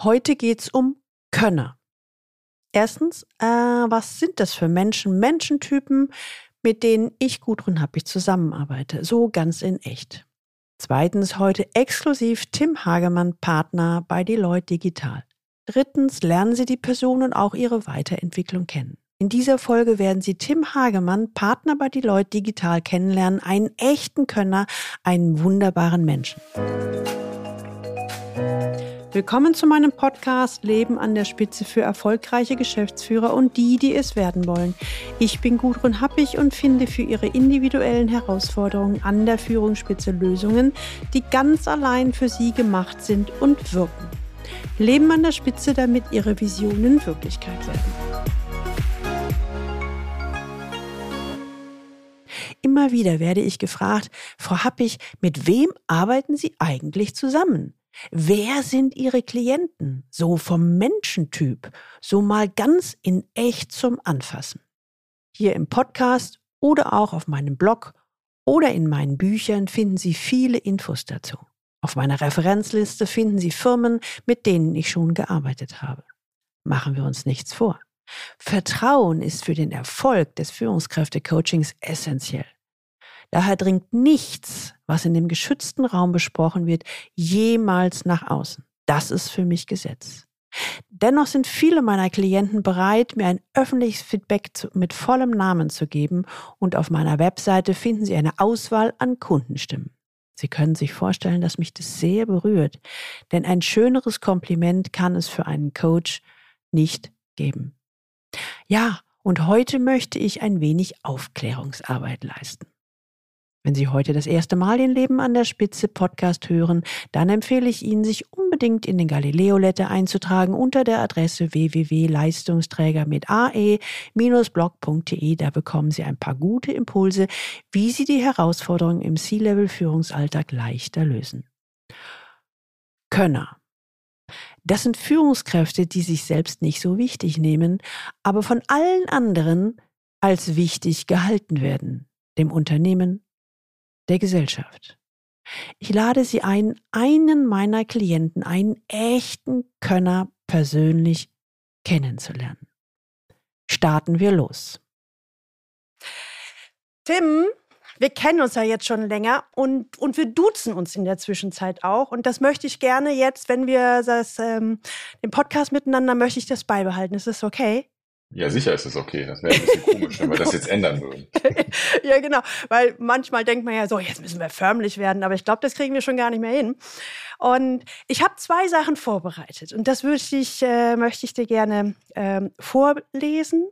Heute geht es um Könner. Erstens, äh, was sind das für Menschen, Menschentypen, mit denen ich Gudrun Happig zusammenarbeite, so ganz in echt. Zweitens, heute exklusiv Tim Hagemann, Partner bei Deloitte Digital. Drittens, lernen Sie die Person und auch ihre Weiterentwicklung kennen. In dieser Folge werden Sie Tim Hagemann, Partner bei Deloitte Digital, kennenlernen, einen echten Könner, einen wunderbaren Menschen. Willkommen zu meinem Podcast Leben an der Spitze für erfolgreiche Geschäftsführer und die, die es werden wollen. Ich bin Gudrun Happig und finde für Ihre individuellen Herausforderungen an der Führungsspitze Lösungen, die ganz allein für Sie gemacht sind und wirken. Leben an der Spitze, damit Ihre Visionen Wirklichkeit werden. Immer wieder werde ich gefragt, Frau Happig, mit wem arbeiten Sie eigentlich zusammen? Wer sind Ihre Klienten? So vom Menschentyp, so mal ganz in echt zum Anfassen. Hier im Podcast oder auch auf meinem Blog oder in meinen Büchern finden Sie viele Infos dazu. Auf meiner Referenzliste finden Sie Firmen, mit denen ich schon gearbeitet habe. Machen wir uns nichts vor. Vertrauen ist für den Erfolg des Führungskräftecoachings essentiell. Daher dringt nichts, was in dem geschützten Raum besprochen wird, jemals nach außen. Das ist für mich Gesetz. Dennoch sind viele meiner Klienten bereit, mir ein öffentliches Feedback zu, mit vollem Namen zu geben und auf meiner Webseite finden Sie eine Auswahl an Kundenstimmen. Sie können sich vorstellen, dass mich das sehr berührt, denn ein schöneres Kompliment kann es für einen Coach nicht geben. Ja, und heute möchte ich ein wenig Aufklärungsarbeit leisten. Wenn Sie heute das erste Mal den Leben an der Spitze Podcast hören, dann empfehle ich Ihnen, sich unbedingt in den Galileo Letter einzutragen unter der Adresse www.leistungsträger mit ae-blog.de. Da bekommen Sie ein paar gute Impulse, wie Sie die Herausforderungen im C-Level Führungsalltag leichter lösen. Könner. Das sind Führungskräfte, die sich selbst nicht so wichtig nehmen, aber von allen anderen als wichtig gehalten werden. Dem Unternehmen, der Gesellschaft. Ich lade Sie ein, einen meiner Klienten, einen echten Könner persönlich kennenzulernen. Starten wir los. Tim, wir kennen uns ja jetzt schon länger und, und wir duzen uns in der Zwischenzeit auch. Und das möchte ich gerne jetzt, wenn wir das, ähm, den Podcast miteinander, möchte ich das beibehalten. Ist das okay? Ja, sicher ist es okay. Das wäre ein bisschen komisch, wenn wir das jetzt ändern würden. ja, genau. Weil manchmal denkt man ja so, jetzt müssen wir förmlich werden, aber ich glaube, das kriegen wir schon gar nicht mehr hin. Und ich habe zwei Sachen vorbereitet und das möchte ich, äh, möchte ich dir gerne ähm, vorlesen.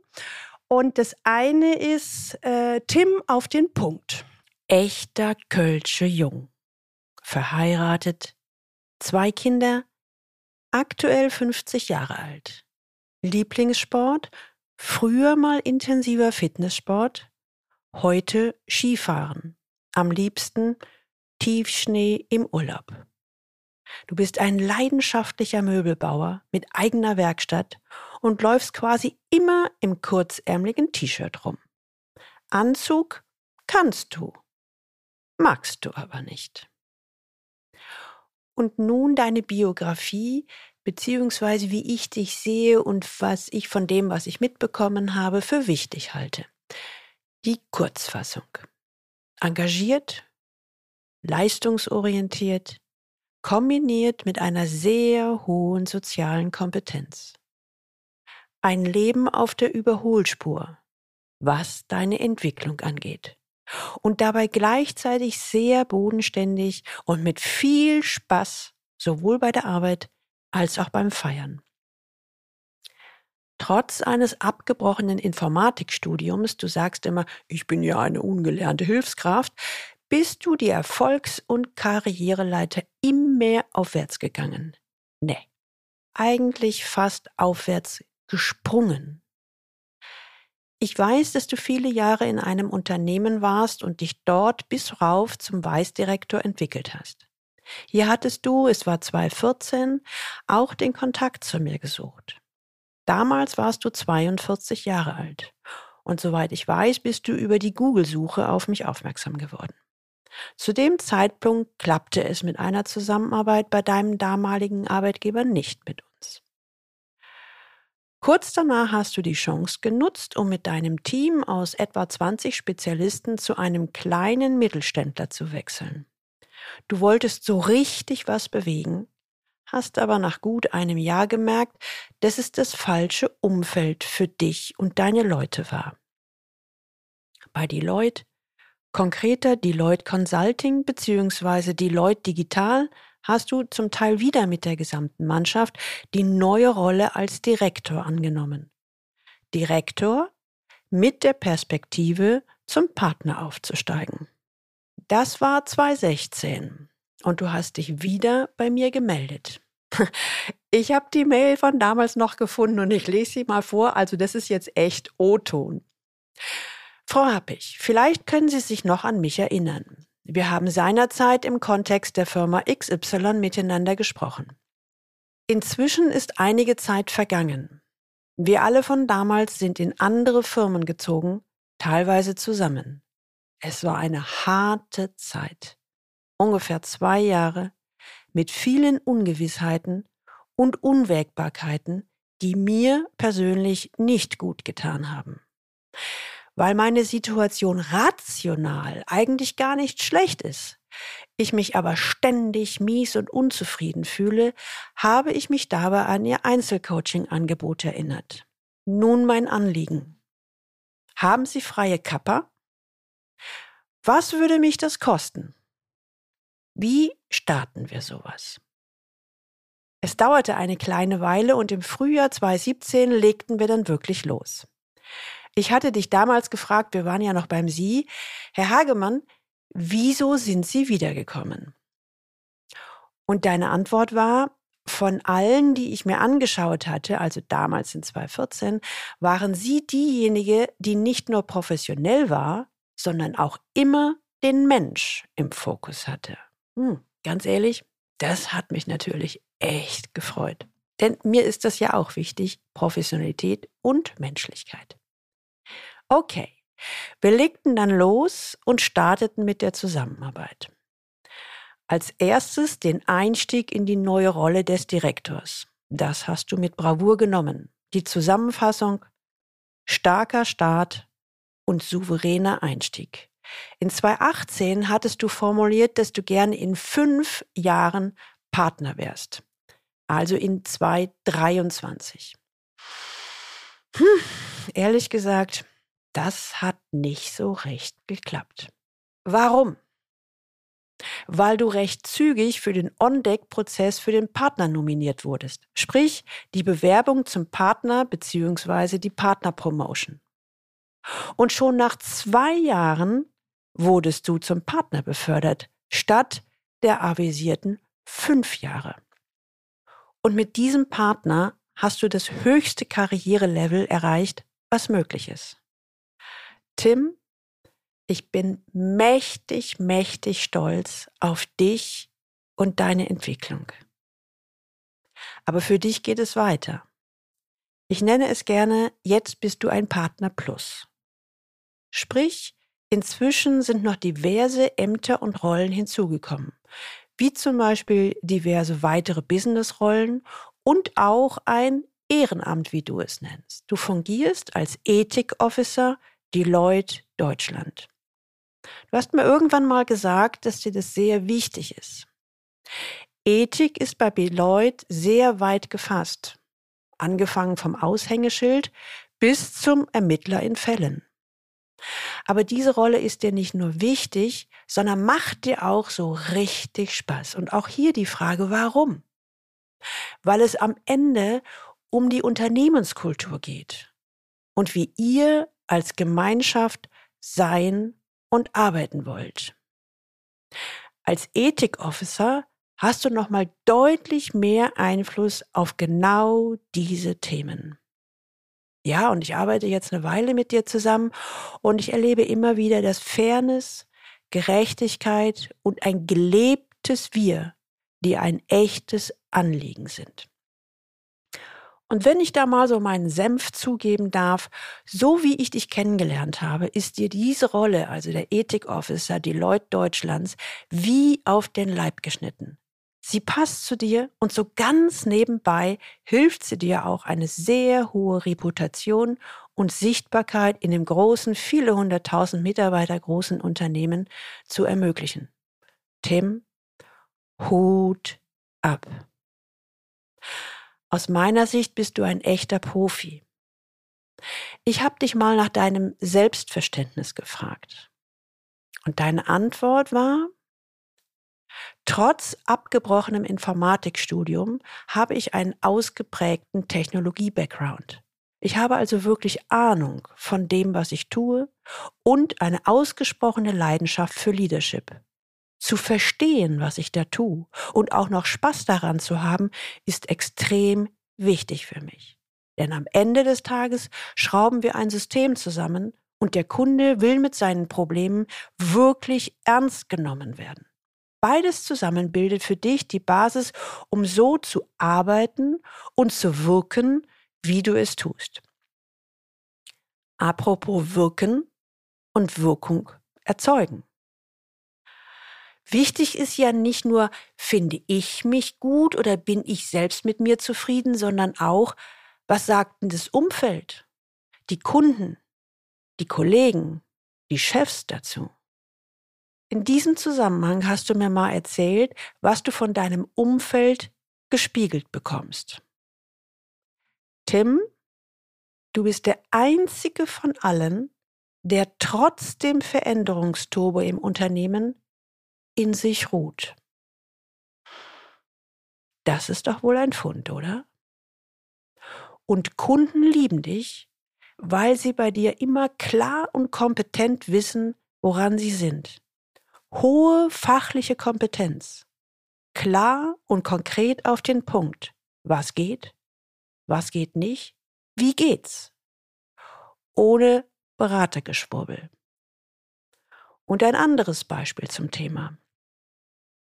Und das eine ist äh, Tim auf den Punkt. Echter Kölsche Jung. Verheiratet, zwei Kinder, aktuell 50 Jahre alt. Lieblingssport, früher mal intensiver Fitnesssport, heute Skifahren, am liebsten Tiefschnee im Urlaub. Du bist ein leidenschaftlicher Möbelbauer mit eigener Werkstatt und läufst quasi immer im kurzärmeligen T-Shirt rum. Anzug kannst du, magst du aber nicht. Und nun deine Biografie beziehungsweise wie ich dich sehe und was ich von dem, was ich mitbekommen habe, für wichtig halte. Die Kurzfassung. Engagiert, leistungsorientiert, kombiniert mit einer sehr hohen sozialen Kompetenz. Ein Leben auf der Überholspur, was deine Entwicklung angeht. Und dabei gleichzeitig sehr bodenständig und mit viel Spaß, sowohl bei der Arbeit als auch beim Feiern. Trotz eines abgebrochenen Informatikstudiums, du sagst immer, ich bin ja eine ungelernte Hilfskraft, bist du die Erfolgs- und Karriereleiter immer aufwärts gegangen. Nee, eigentlich fast aufwärts gesprungen. Ich weiß, dass du viele Jahre in einem Unternehmen warst und dich dort bis rauf zum Weißdirektor entwickelt hast. Hier hattest du, es war 2014, auch den Kontakt zu mir gesucht. Damals warst du 42 Jahre alt. Und soweit ich weiß, bist du über die Google-Suche auf mich aufmerksam geworden. Zu dem Zeitpunkt klappte es mit einer Zusammenarbeit bei deinem damaligen Arbeitgeber nicht mit uns. Kurz danach hast du die Chance genutzt, um mit deinem Team aus etwa 20 Spezialisten zu einem kleinen Mittelständler zu wechseln. Du wolltest so richtig was bewegen, hast aber nach gut einem Jahr gemerkt, dass es das falsche Umfeld für dich und deine Leute war. Bei Deloitte, konkreter Deloitte Consulting bzw. Deloitte Digital, hast du zum Teil wieder mit der gesamten Mannschaft die neue Rolle als Direktor angenommen. Direktor mit der Perspektive, zum Partner aufzusteigen. Das war 2016 und du hast dich wieder bei mir gemeldet. Ich habe die Mail von damals noch gefunden und ich lese sie mal vor, also das ist jetzt echt O-Ton. Frau Happig, vielleicht können Sie sich noch an mich erinnern. Wir haben seinerzeit im Kontext der Firma XY miteinander gesprochen. Inzwischen ist einige Zeit vergangen. Wir alle von damals sind in andere Firmen gezogen, teilweise zusammen. Es war eine harte Zeit. Ungefähr zwei Jahre mit vielen Ungewissheiten und Unwägbarkeiten, die mir persönlich nicht gut getan haben weil meine Situation rational eigentlich gar nicht schlecht ist. Ich mich aber ständig mies und unzufrieden fühle, habe ich mich dabei an ihr Einzelcoaching-Angebot erinnert. Nun mein Anliegen. Haben Sie freie Kappa? Was würde mich das kosten? Wie starten wir sowas? Es dauerte eine kleine Weile und im Frühjahr 2017 legten wir dann wirklich los. Ich hatte dich damals gefragt, wir waren ja noch beim Sie, Herr Hagemann, wieso sind Sie wiedergekommen? Und deine Antwort war, von allen, die ich mir angeschaut hatte, also damals in 2014, waren Sie diejenige, die nicht nur professionell war, sondern auch immer den Mensch im Fokus hatte. Hm, ganz ehrlich, das hat mich natürlich echt gefreut. Denn mir ist das ja auch wichtig, Professionalität und Menschlichkeit. Okay, wir legten dann los und starteten mit der Zusammenarbeit. Als erstes den Einstieg in die neue Rolle des Direktors. Das hast du mit Bravour genommen. Die Zusammenfassung starker Start und souveräner Einstieg. In 2018 hattest du formuliert, dass du gerne in fünf Jahren Partner wärst. Also in 2023. Hm, ehrlich gesagt, das hat nicht so recht geklappt. Warum? Weil du recht zügig für den On-Deck-Prozess für den Partner nominiert wurdest. Sprich, die Bewerbung zum Partner bzw. die Partner-Promotion. Und schon nach zwei Jahren wurdest du zum Partner befördert, statt der avisierten fünf Jahre. Und mit diesem Partner hast du das höchste Karrierelevel erreicht, was möglich ist. Tim, ich bin mächtig, mächtig stolz auf dich und deine Entwicklung. Aber für dich geht es weiter. Ich nenne es gerne, jetzt bist du ein Partner Plus. Sprich, inzwischen sind noch diverse Ämter und Rollen hinzugekommen, wie zum Beispiel diverse weitere Businessrollen und auch ein Ehrenamt, wie du es nennst. Du fungierst als Ethik-Officer Deloitte Deutschland. Du hast mir irgendwann mal gesagt, dass dir das sehr wichtig ist. Ethik ist bei Deloitte sehr weit gefasst, angefangen vom Aushängeschild bis zum Ermittler in Fällen. Aber diese Rolle ist dir nicht nur wichtig, sondern macht dir auch so richtig Spaß. Und auch hier die Frage, warum? Weil es am Ende um die Unternehmenskultur geht und wie ihr als Gemeinschaft sein und arbeiten wollt. Als Ethik-Officer hast du nochmal deutlich mehr Einfluss auf genau diese Themen. Ja, und ich arbeite jetzt eine Weile mit dir zusammen und ich erlebe immer wieder, dass Fairness, Gerechtigkeit und ein gelebtes Wir dir ein echtes Anliegen sind. Und wenn ich da mal so meinen Senf zugeben darf, so wie ich dich kennengelernt habe, ist dir diese Rolle, also der Ethik Officer Deloitte Deutschlands, wie auf den Leib geschnitten. Sie passt zu dir und so ganz nebenbei hilft sie dir auch eine sehr hohe Reputation und Sichtbarkeit in dem großen, viele hunderttausend Mitarbeiter großen Unternehmen zu ermöglichen. Tim, Hut ab. Aus meiner Sicht bist du ein echter Profi. Ich habe dich mal nach deinem Selbstverständnis gefragt. Und deine Antwort war, trotz abgebrochenem Informatikstudium habe ich einen ausgeprägten Technologie-Background. Ich habe also wirklich Ahnung von dem, was ich tue und eine ausgesprochene Leidenschaft für Leadership. Zu verstehen, was ich da tue und auch noch Spaß daran zu haben, ist extrem wichtig für mich. Denn am Ende des Tages schrauben wir ein System zusammen und der Kunde will mit seinen Problemen wirklich ernst genommen werden. Beides zusammen bildet für dich die Basis, um so zu arbeiten und zu wirken, wie du es tust. Apropos wirken und Wirkung erzeugen. Wichtig ist ja nicht nur, finde ich mich gut oder bin ich selbst mit mir zufrieden, sondern auch, was sagt denn das Umfeld, die Kunden, die Kollegen, die Chefs dazu? In diesem Zusammenhang hast du mir mal erzählt, was du von deinem Umfeld gespiegelt bekommst. Tim, du bist der einzige von allen, der trotz dem Veränderungsturbo im Unternehmen in sich ruht. Das ist doch wohl ein Fund, oder? Und Kunden lieben dich, weil sie bei dir immer klar und kompetent wissen, woran sie sind. Hohe fachliche Kompetenz. Klar und konkret auf den Punkt. Was geht? Was geht nicht? Wie geht's? Ohne Beratergeschwurbel. Und ein anderes Beispiel zum Thema.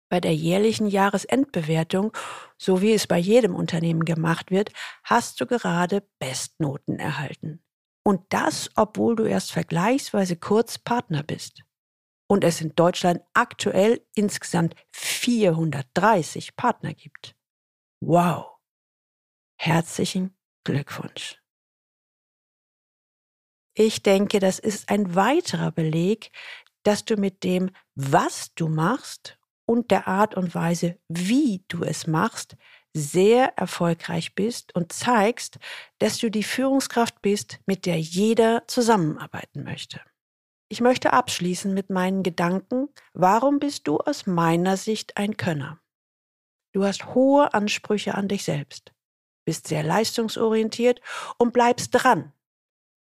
Bei der jährlichen Jahresendbewertung, so wie es bei jedem Unternehmen gemacht wird, hast du gerade Bestnoten erhalten. Und das, obwohl du erst vergleichsweise kurz Partner bist. Und es in Deutschland aktuell insgesamt 430 Partner gibt. Wow! Herzlichen Glückwunsch. Ich denke, das ist ein weiterer Beleg, dass du mit dem, was du machst und der Art und Weise, wie du es machst, sehr erfolgreich bist und zeigst, dass du die Führungskraft bist, mit der jeder zusammenarbeiten möchte. Ich möchte abschließen mit meinen Gedanken, warum bist du aus meiner Sicht ein Könner? Du hast hohe Ansprüche an dich selbst bist sehr leistungsorientiert und bleibst dran,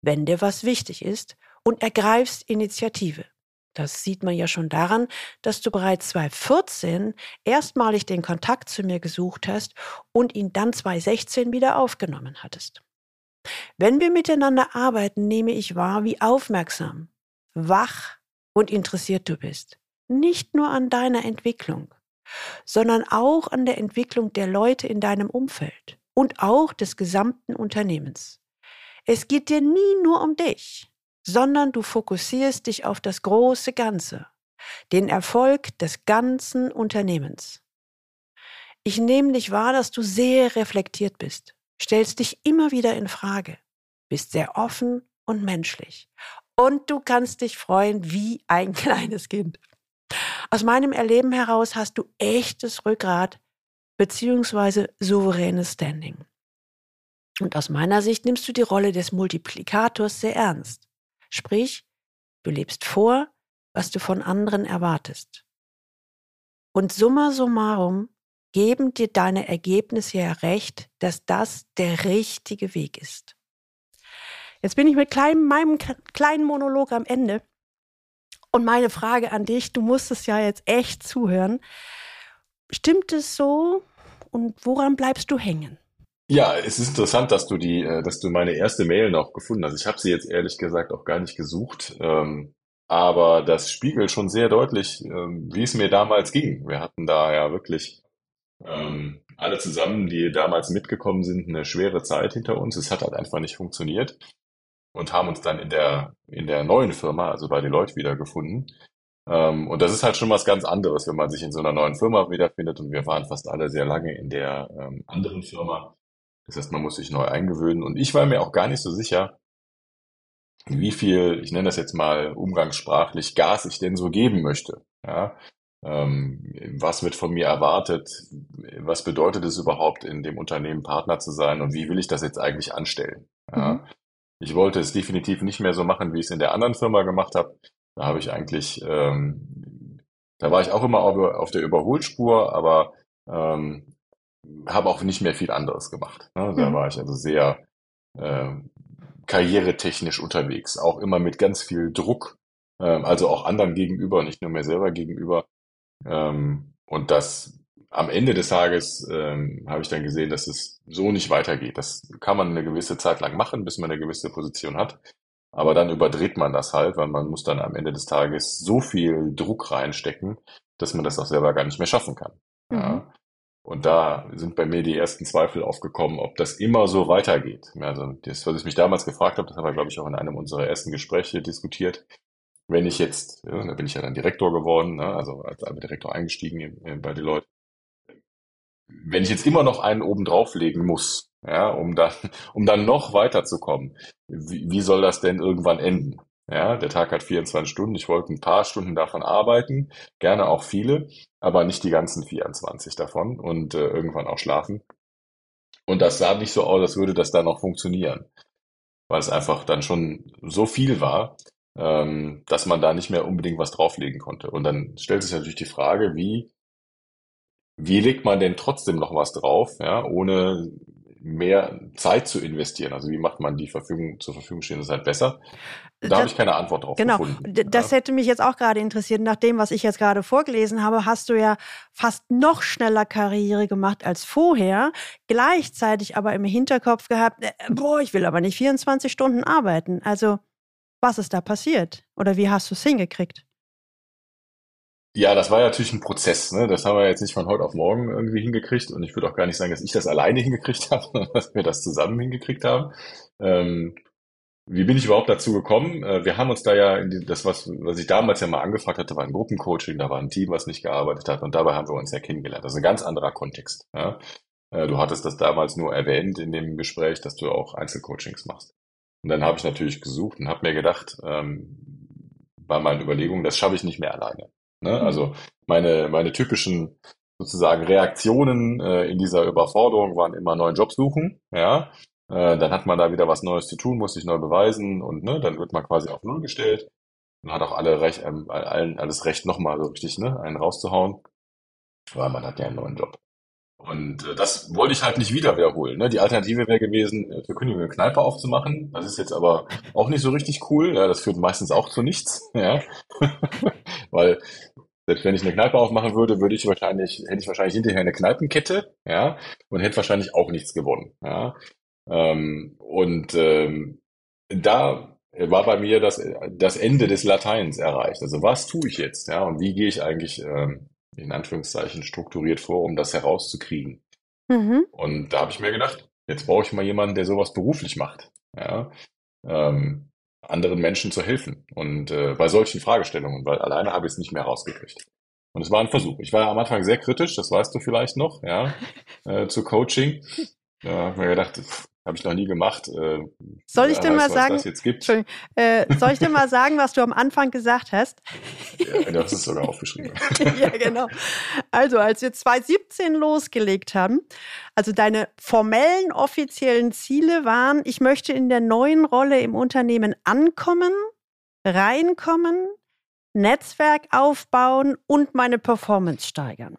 wenn dir was wichtig ist und ergreifst Initiative. Das sieht man ja schon daran, dass du bereits 2014 erstmalig den Kontakt zu mir gesucht hast und ihn dann 2016 wieder aufgenommen hattest. Wenn wir miteinander arbeiten, nehme ich wahr, wie aufmerksam, wach und interessiert du bist. Nicht nur an deiner Entwicklung, sondern auch an der Entwicklung der Leute in deinem Umfeld und auch des gesamten Unternehmens. Es geht dir nie nur um dich, sondern du fokussierst dich auf das große Ganze, den Erfolg des ganzen Unternehmens. Ich nehme dich wahr, dass du sehr reflektiert bist, stellst dich immer wieder in Frage, bist sehr offen und menschlich. Und du kannst dich freuen wie ein kleines Kind. Aus meinem Erleben heraus hast du echtes Rückgrat, beziehungsweise souveränes Standing. Und aus meiner Sicht nimmst du die Rolle des Multiplikators sehr ernst. Sprich, du lebst vor, was du von anderen erwartest. Und summa summarum geben dir deine Ergebnisse ja recht, dass das der richtige Weg ist. Jetzt bin ich mit kleinem, meinem kleinen Monolog am Ende. Und meine Frage an dich, du musst es ja jetzt echt zuhören. Stimmt es so, und woran bleibst du hängen? Ja, es ist interessant, dass du die, äh, dass du meine erste Mail noch gefunden hast. Ich habe sie jetzt ehrlich gesagt auch gar nicht gesucht, ähm, aber das spiegelt schon sehr deutlich, ähm, wie es mir damals ging. Wir hatten da ja wirklich ähm, alle zusammen, die damals mitgekommen sind, eine schwere Zeit hinter uns. Es hat halt einfach nicht funktioniert und haben uns dann in der in der neuen Firma, also bei Deloitte, wiedergefunden. Ähm, und das ist halt schon was ganz anderes, wenn man sich in so einer neuen Firma wiederfindet. Und wir waren fast alle sehr lange in der ähm, anderen Firma. Das heißt, man muss sich neu eingewöhnen. Und ich war mir auch gar nicht so sicher, wie viel, ich nenne das jetzt mal umgangssprachlich, Gas ich denn so geben möchte. Ja? Ähm, was wird von mir erwartet? Was bedeutet es überhaupt, in dem Unternehmen Partner zu sein? Und wie will ich das jetzt eigentlich anstellen? Ja? Mhm. Ich wollte es definitiv nicht mehr so machen, wie ich es in der anderen Firma gemacht habe. Da habe ich eigentlich, ähm, da war ich auch immer auf, der Überholspur, aber ähm, habe auch nicht mehr viel anderes gemacht. Ne? Da mhm. war ich also sehr äh, karrieretechnisch unterwegs, auch immer mit ganz viel Druck, äh, also auch anderen gegenüber, nicht nur mir selber gegenüber. Ähm, und das am Ende des Tages ähm, habe ich dann gesehen, dass es so nicht weitergeht. Das kann man eine gewisse Zeit lang machen, bis man eine gewisse Position hat. Aber dann überdreht man das halt, weil man muss dann am Ende des Tages so viel Druck reinstecken, dass man das auch selber gar nicht mehr schaffen kann. Mhm. Ja. Und da sind bei mir die ersten Zweifel aufgekommen, ob das immer so weitergeht. Also das, was ich mich damals gefragt habe, das haben wir, glaube ich, auch in einem unserer ersten Gespräche diskutiert. Wenn ich jetzt, ja, da bin ich ja dann Direktor geworden, ne, also als Direktor eingestiegen bei Deloitte. Wenn ich jetzt immer noch einen oben drauflegen muss, ja, um dann, um dann noch weiterzukommen. Wie, wie soll das denn irgendwann enden? Ja, der Tag hat 24 Stunden. Ich wollte ein paar Stunden davon arbeiten, gerne auch viele, aber nicht die ganzen 24 davon und äh, irgendwann auch schlafen. Und das sah nicht so aus, als würde das dann noch funktionieren, weil es einfach dann schon so viel war, ähm, dass man da nicht mehr unbedingt was drauflegen konnte. Und dann stellt sich natürlich die Frage, wie wie legt man denn trotzdem noch was drauf, ja, ohne mehr Zeit zu investieren? Also wie macht man die Verfügung, zur Verfügung stehende Zeit besser? Da habe ich keine Antwort drauf genau. gefunden. Genau, das hätte mich jetzt auch gerade interessiert. Nach dem, was ich jetzt gerade vorgelesen habe, hast du ja fast noch schneller Karriere gemacht als vorher, gleichzeitig aber im Hinterkopf gehabt, äh, boah, ich will aber nicht 24 Stunden arbeiten. Also was ist da passiert? Oder wie hast du es hingekriegt? Ja, das war natürlich ein Prozess. Ne? Das haben wir jetzt nicht von heute auf morgen irgendwie hingekriegt. Und ich würde auch gar nicht sagen, dass ich das alleine hingekriegt habe, sondern dass wir das zusammen hingekriegt haben. Ähm, wie bin ich überhaupt dazu gekommen? Äh, wir haben uns da ja, in die, das, was, was ich damals ja mal angefragt hatte, war ein Gruppencoaching, da war ein Team, was nicht gearbeitet hat. Und dabei haben wir uns ja kennengelernt. Das ist ein ganz anderer Kontext. Ja? Äh, du hattest das damals nur erwähnt in dem Gespräch, dass du auch Einzelcoachings machst. Und dann habe ich natürlich gesucht und habe mir gedacht, ähm, bei meinen Überlegungen, das schaffe ich nicht mehr alleine. Ne? Mhm. Also meine, meine typischen sozusagen Reaktionen äh, in dieser Überforderung waren immer neuen Job suchen, ja. Äh, dann hat man da wieder was Neues zu tun, muss sich neu beweisen und ne, dann wird man quasi auf Null gestellt. Man hat auch alle recht, ähm, allen alles Recht, nochmal so richtig ne, einen rauszuhauen, weil man hat ja einen neuen Job. Und äh, das wollte ich halt nicht wieder wiederholen. Ne? Die Alternative wäre gewesen, äh, für Kündigung eine Kneipe aufzumachen. Das ist jetzt aber auch nicht so richtig cool. Ja, das führt meistens auch zu nichts. Ja? Weil selbst wenn ich eine Kneipe aufmachen würde, würde ich wahrscheinlich, hätte ich wahrscheinlich hinterher eine Kneipenkette, ja, und hätte wahrscheinlich auch nichts gewonnen. Ja? Ähm, und ähm, da war bei mir das, das Ende des Lateins erreicht. Also was tue ich jetzt? Ja, und wie gehe ich eigentlich ähm, in Anführungszeichen strukturiert vor, um das herauszukriegen. Mhm. Und da habe ich mir gedacht, jetzt brauche ich mal jemanden, der sowas beruflich macht. Ja? Ähm, anderen Menschen zu helfen. Und äh, bei solchen Fragestellungen, weil alleine habe ich es nicht mehr rausgekriegt. Und es war ein Versuch. Ich war am Anfang sehr kritisch, das weißt du vielleicht noch, ja, äh, zu Coaching. Da habe ich mir gedacht, pff, habe ich noch nie gemacht. Äh, soll ich dir mal sagen, äh, soll ich dir mal sagen, was du am Anfang gesagt hast? Ja, das ist sogar aufgeschrieben. ja, genau. Also, als wir 2017 losgelegt haben, also deine formellen, offiziellen Ziele waren, ich möchte in der neuen Rolle im Unternehmen ankommen, reinkommen, Netzwerk aufbauen und meine Performance steigern.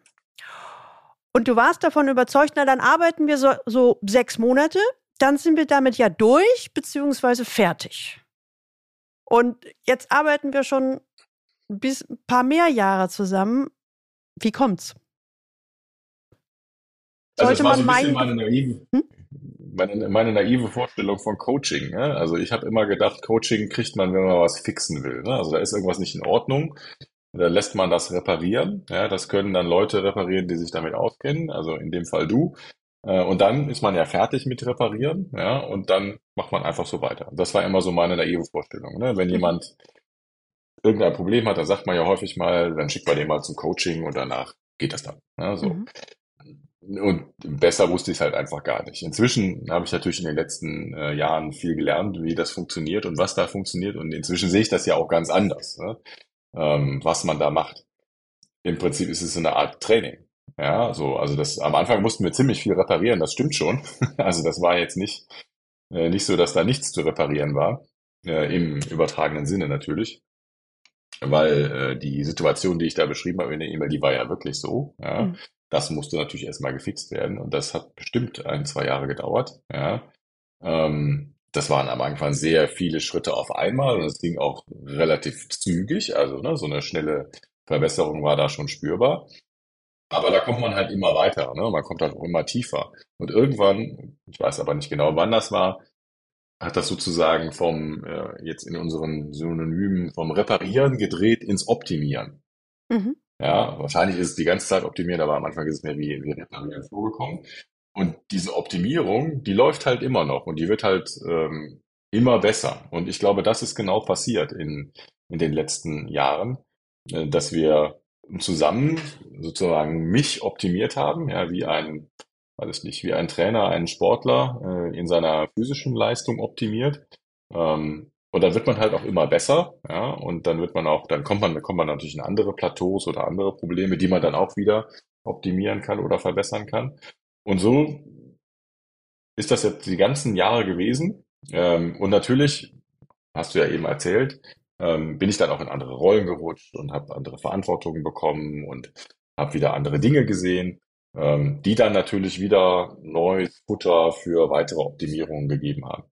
Und du warst davon überzeugt, na dann arbeiten wir so, so sechs Monate dann sind wir damit ja durch beziehungsweise fertig. Und jetzt arbeiten wir schon bis ein paar mehr Jahre zusammen. Wie kommt's? Also Sollte also man so meine naive, hm? meine, meine, naive Vorstellung von Coaching. Ja? Also ich habe immer gedacht, Coaching kriegt man, wenn man was fixen will. Ne? Also da ist irgendwas nicht in Ordnung. Da lässt man das reparieren. Ja? Das können dann Leute reparieren, die sich damit auskennen. Also in dem Fall du. Äh, und dann ist man ja fertig mit Reparieren, ja, und dann macht man einfach so weiter. Das war immer so meine naive Vorstellung. Ne? Wenn mhm. jemand irgendein Problem hat, dann sagt man ja häufig mal, dann schickt man den mal zum Coaching und danach geht das dann. Ja, so. Mhm. Und besser wusste ich es halt einfach gar nicht. Inzwischen habe ich natürlich in den letzten äh, Jahren viel gelernt, wie das funktioniert und was da funktioniert. Und inzwischen sehe ich das ja auch ganz anders, ne? ähm, was man da macht. Im Prinzip ist es eine Art Training. Ja, so, also das, am Anfang mussten wir ziemlich viel reparieren, das stimmt schon. Also das war jetzt nicht, äh, nicht so, dass da nichts zu reparieren war, äh, im übertragenen Sinne natürlich. Weil äh, die Situation, die ich da beschrieben habe in der E-Mail, die war ja wirklich so. Ja. Mhm. Das musste natürlich erstmal gefixt werden und das hat bestimmt ein, zwei Jahre gedauert. Ja. Ähm, das waren am Anfang sehr viele Schritte auf einmal und es ging auch relativ zügig. Also ne, so eine schnelle Verbesserung war da schon spürbar. Aber da kommt man halt immer weiter, ne? man kommt halt auch immer tiefer. Und irgendwann, ich weiß aber nicht genau, wann das war, hat das sozusagen vom, äh, jetzt in unseren Synonymen, vom Reparieren gedreht ins Optimieren. Mhm. Ja, wahrscheinlich ist es die ganze Zeit optimiert, aber am Anfang ist es mehr wie, wie reparieren vorgekommen. Und diese Optimierung, die läuft halt immer noch und die wird halt ähm, immer besser. Und ich glaube, das ist genau passiert in, in den letzten Jahren, äh, dass wir zusammen sozusagen mich optimiert haben, ja, wie ein, ich nicht, wie ein Trainer einen Sportler äh, in seiner physischen Leistung optimiert. Ähm, und dann wird man halt auch immer besser, ja, und dann wird man auch, dann kommt man, kommt man natürlich in andere Plateaus oder andere Probleme, die man dann auch wieder optimieren kann oder verbessern kann. Und so ist das jetzt die ganzen Jahre gewesen. Ähm, und natürlich, hast du ja eben erzählt, ähm, bin ich dann auch in andere Rollen gerutscht und habe andere Verantwortungen bekommen und habe wieder andere Dinge gesehen, ähm, die dann natürlich wieder neues Futter für weitere Optimierungen gegeben haben.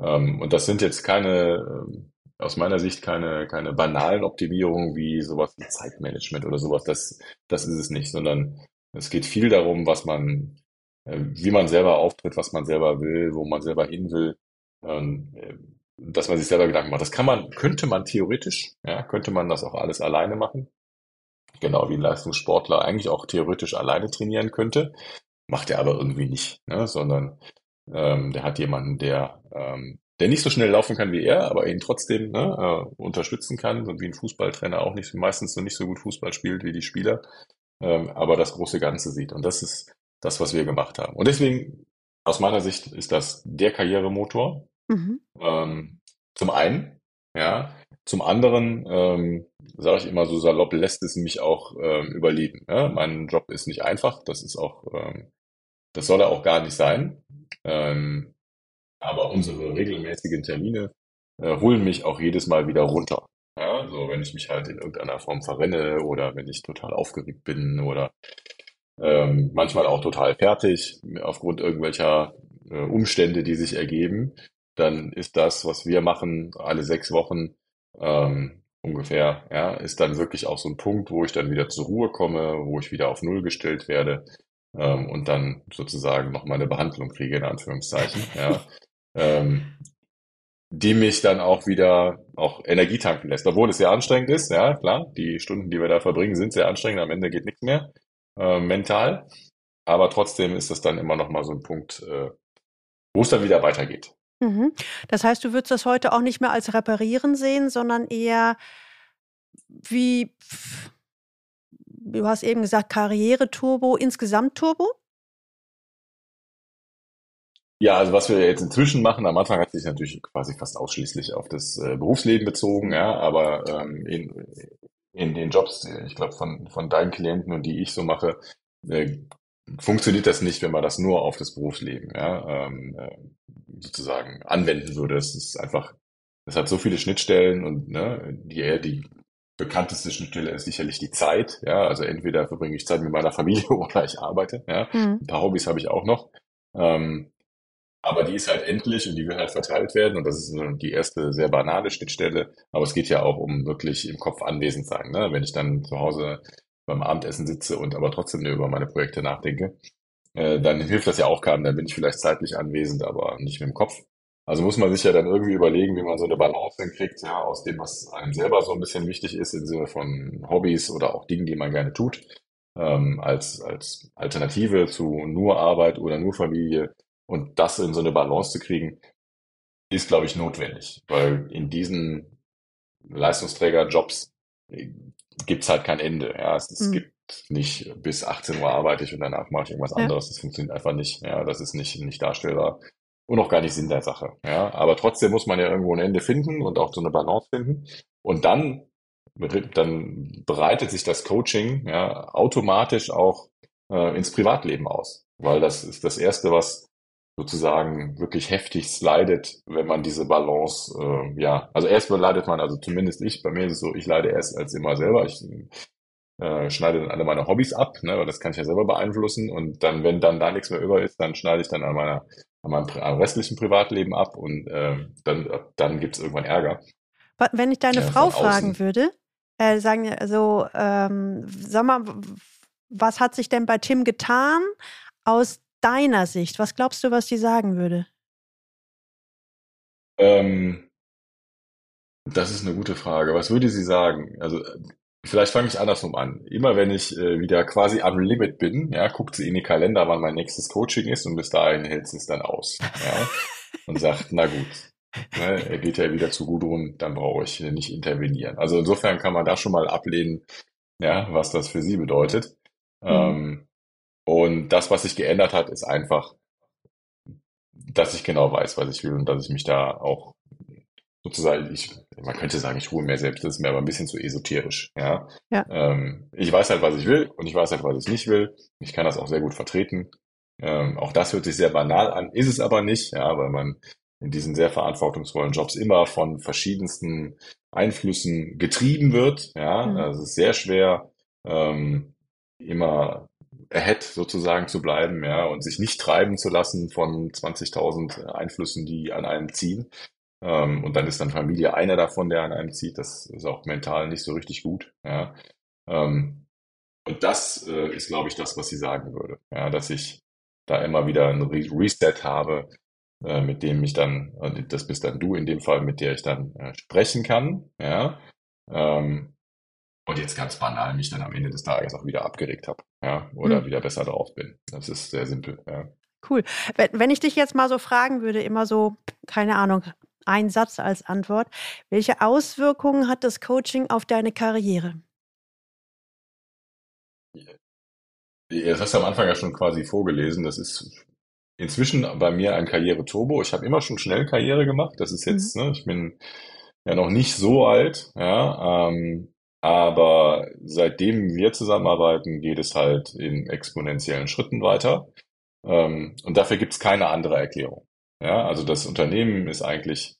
Ähm, und das sind jetzt keine, ähm, aus meiner Sicht keine, keine banalen Optimierungen wie sowas wie Zeitmanagement oder sowas. Das, das ist es nicht, sondern es geht viel darum, was man, äh, wie man selber auftritt, was man selber will, wo man selber hin will, ähm, äh, dass man sich selber Gedanken macht. Das kann man, könnte man theoretisch, ja, könnte man das auch alles alleine machen. Genau wie ein Leistungssportler eigentlich auch theoretisch alleine trainieren könnte. Macht er aber irgendwie nicht, ne? sondern ähm, der hat jemanden, der, ähm, der nicht so schnell laufen kann wie er, aber ihn trotzdem ne, äh, unterstützen kann, so wie ein Fußballtrainer auch nicht meistens so nicht so gut Fußball spielt wie die Spieler, ähm, aber das große Ganze sieht. Und das ist das, was wir gemacht haben. Und deswegen, aus meiner Sicht, ist das der Karrieremotor. Mhm. Ähm, zum einen, ja. Zum anderen, ähm, sage ich immer so salopp, lässt es mich auch ähm, überleben. Ja? Mein Job ist nicht einfach, das ist auch, ähm, das soll er auch gar nicht sein. Ähm, aber unsere regelmäßigen Termine äh, holen mich auch jedes Mal wieder runter. Ja, so wenn ich mich halt in irgendeiner Form verrenne oder wenn ich total aufgeregt bin oder ähm, manchmal auch total fertig aufgrund irgendwelcher äh, Umstände, die sich ergeben, dann ist das, was wir machen, alle sechs Wochen ähm, ungefähr, ja, ist dann wirklich auch so ein Punkt, wo ich dann wieder zur Ruhe komme, wo ich wieder auf Null gestellt werde ähm, und dann sozusagen noch mal eine Behandlung kriege, in Anführungszeichen, ja, ähm, die mich dann auch wieder auch Energie tanken lässt, obwohl es sehr anstrengend ist, ja, klar, die Stunden, die wir da verbringen, sind sehr anstrengend, am Ende geht nichts mehr, äh, mental, aber trotzdem ist das dann immer noch mal so ein Punkt, äh, wo es dann wieder weitergeht. Mhm. Das heißt, du würdest das heute auch nicht mehr als Reparieren sehen, sondern eher wie du hast eben gesagt, Karriere-Turbo, insgesamt Turbo? Ja, also was wir jetzt inzwischen machen, am Anfang hat sich natürlich quasi fast ausschließlich auf das äh, Berufsleben bezogen, ja, aber ähm, in, in den Jobs, ich glaube, von, von deinen Klienten und die ich so mache, äh, funktioniert das nicht, wenn man das nur auf das Berufsleben ja, ähm, äh, sozusagen anwenden würde. Es ist einfach, es hat so viele Schnittstellen und ne, die, die bekannteste Schnittstelle ist sicherlich die Zeit. Ja, also entweder verbringe ich Zeit mit meiner Familie oder ich arbeite. Ja, mhm. ein paar Hobbys habe ich auch noch. Ähm, aber die ist halt endlich und die will halt verteilt werden. Und das ist die erste sehr banale Schnittstelle. Aber es geht ja auch um wirklich im Kopf anwesend sein. Ne? Wenn ich dann zu Hause beim Abendessen sitze und aber trotzdem über meine Projekte nachdenke, äh, dann hilft das ja auch keinem. Dann bin ich vielleicht zeitlich anwesend, aber nicht mit dem Kopf. Also muss man sich ja dann irgendwie überlegen, wie man so eine Balance hinkriegt, ja, aus dem, was einem selber so ein bisschen wichtig ist, im Sinne von Hobbys oder auch Dingen, die man gerne tut, ähm, als, als Alternative zu nur Arbeit oder nur Familie. Und das in so eine Balance zu kriegen, ist, glaube ich, notwendig, weil in diesen Leistungsträgerjobs gibt's halt kein Ende. Ja, es, es Mhm. gibt nicht bis 18 Uhr arbeite ich und danach mache ich irgendwas Ja. anderes. Das funktioniert einfach nicht. Ja, das ist nicht, nicht darstellbar und auch gar nicht Sinn der Sache. Ja, aber trotzdem muss man ja irgendwo ein Ende finden und auch so eine Balance finden. Und dann, dann bereitet sich das Coaching ja automatisch auch äh, ins Privatleben aus, weil das ist das Erste, was sozusagen wirklich heftig leidet, wenn man diese Balance, äh, ja, also erstmal leidet man, also zumindest ich, bei mir ist es so, ich leide erst als immer selber. Ich äh, schneide dann alle meine Hobbys ab, ne, weil das kann ich ja selber beeinflussen. Und dann, wenn dann da nichts mehr über ist, dann schneide ich dann an meiner an meinem am restlichen Privatleben ab und ähm, dann, dann gibt's irgendwann Ärger. Wenn ich deine Ja, Frau fragen würde, äh, sagen, also, ähm, sag mal, was hat sich denn bei Tim getan aus deiner Sicht? Was glaubst du, was sie sagen würde? Ähm, das ist eine gute Frage. Was würde sie sagen? Also vielleicht fange ich andersrum an. Immer wenn ich äh, wieder quasi am Limit bin, ja, guckt sie in die Kalender, wann mein nächstes Coaching ist und bis dahin hält sie es dann aus. Ja, und sagt, na gut, ne, er geht ja wieder zu Gudrun, dann brauche ich nicht intervenieren. Also insofern kann man da schon mal ablehnen, ja, was das für sie bedeutet. Ähm, und das, was sich geändert hat, ist einfach, dass ich genau weiß, was ich will und dass ich mich da auch sozusagen, ich, man könnte sagen, ich ruhe mehr selbst, das ist mir aber ein bisschen zu esoterisch, ja. Ja. Ähm, ich weiß halt, was ich will und ich weiß halt, was ich nicht will. Ich kann das auch sehr gut vertreten. Ähm, auch das hört sich sehr banal an, ist es aber nicht, ja, weil man in diesen sehr verantwortungsvollen Jobs immer von verschiedensten Einflüssen getrieben wird, ja. Mhm. Also es ist sehr schwer, ähm, immer ahead sozusagen zu bleiben, ja, und sich nicht treiben zu lassen von 20.000 Einflüssen, die an einem ziehen. Ähm, und dann ist dann Familie einer davon, der an einem zieht. Das ist auch mental nicht so richtig gut, ja. Ähm, und das äh, ist, glaube ich, das, was sie sagen würde, ja, dass ich da immer wieder ein Re Reset habe, äh, mit dem ich dann, äh, das bist dann du in dem Fall, mit der ich dann äh, sprechen kann, ja. Ähm, und jetzt ganz banal mich dann am Ende des Tages auch wieder abgeregt habe, ja, oder Hm. wieder besser drauf bin. Das ist sehr simpel, ja. Cool. Wenn, wenn ich dich jetzt mal so fragen würde, immer so, keine Ahnung, ein Satz als Antwort, welche Auswirkungen hat das Coaching auf deine Karriere? Das hast du am Anfang ja schon quasi vorgelesen. Das ist inzwischen bei mir ein Karriere-Turbo. Ich habe immer schon schnell Karriere gemacht. Das ist jetzt, ne, ich bin ja noch nicht so alt, ja, ähm, aber seitdem wir zusammenarbeiten, geht es halt in exponentiellen Schritten weiter. Ähm, und dafür gibt es keine andere Erklärung. Ja, also das Unternehmen ist eigentlich,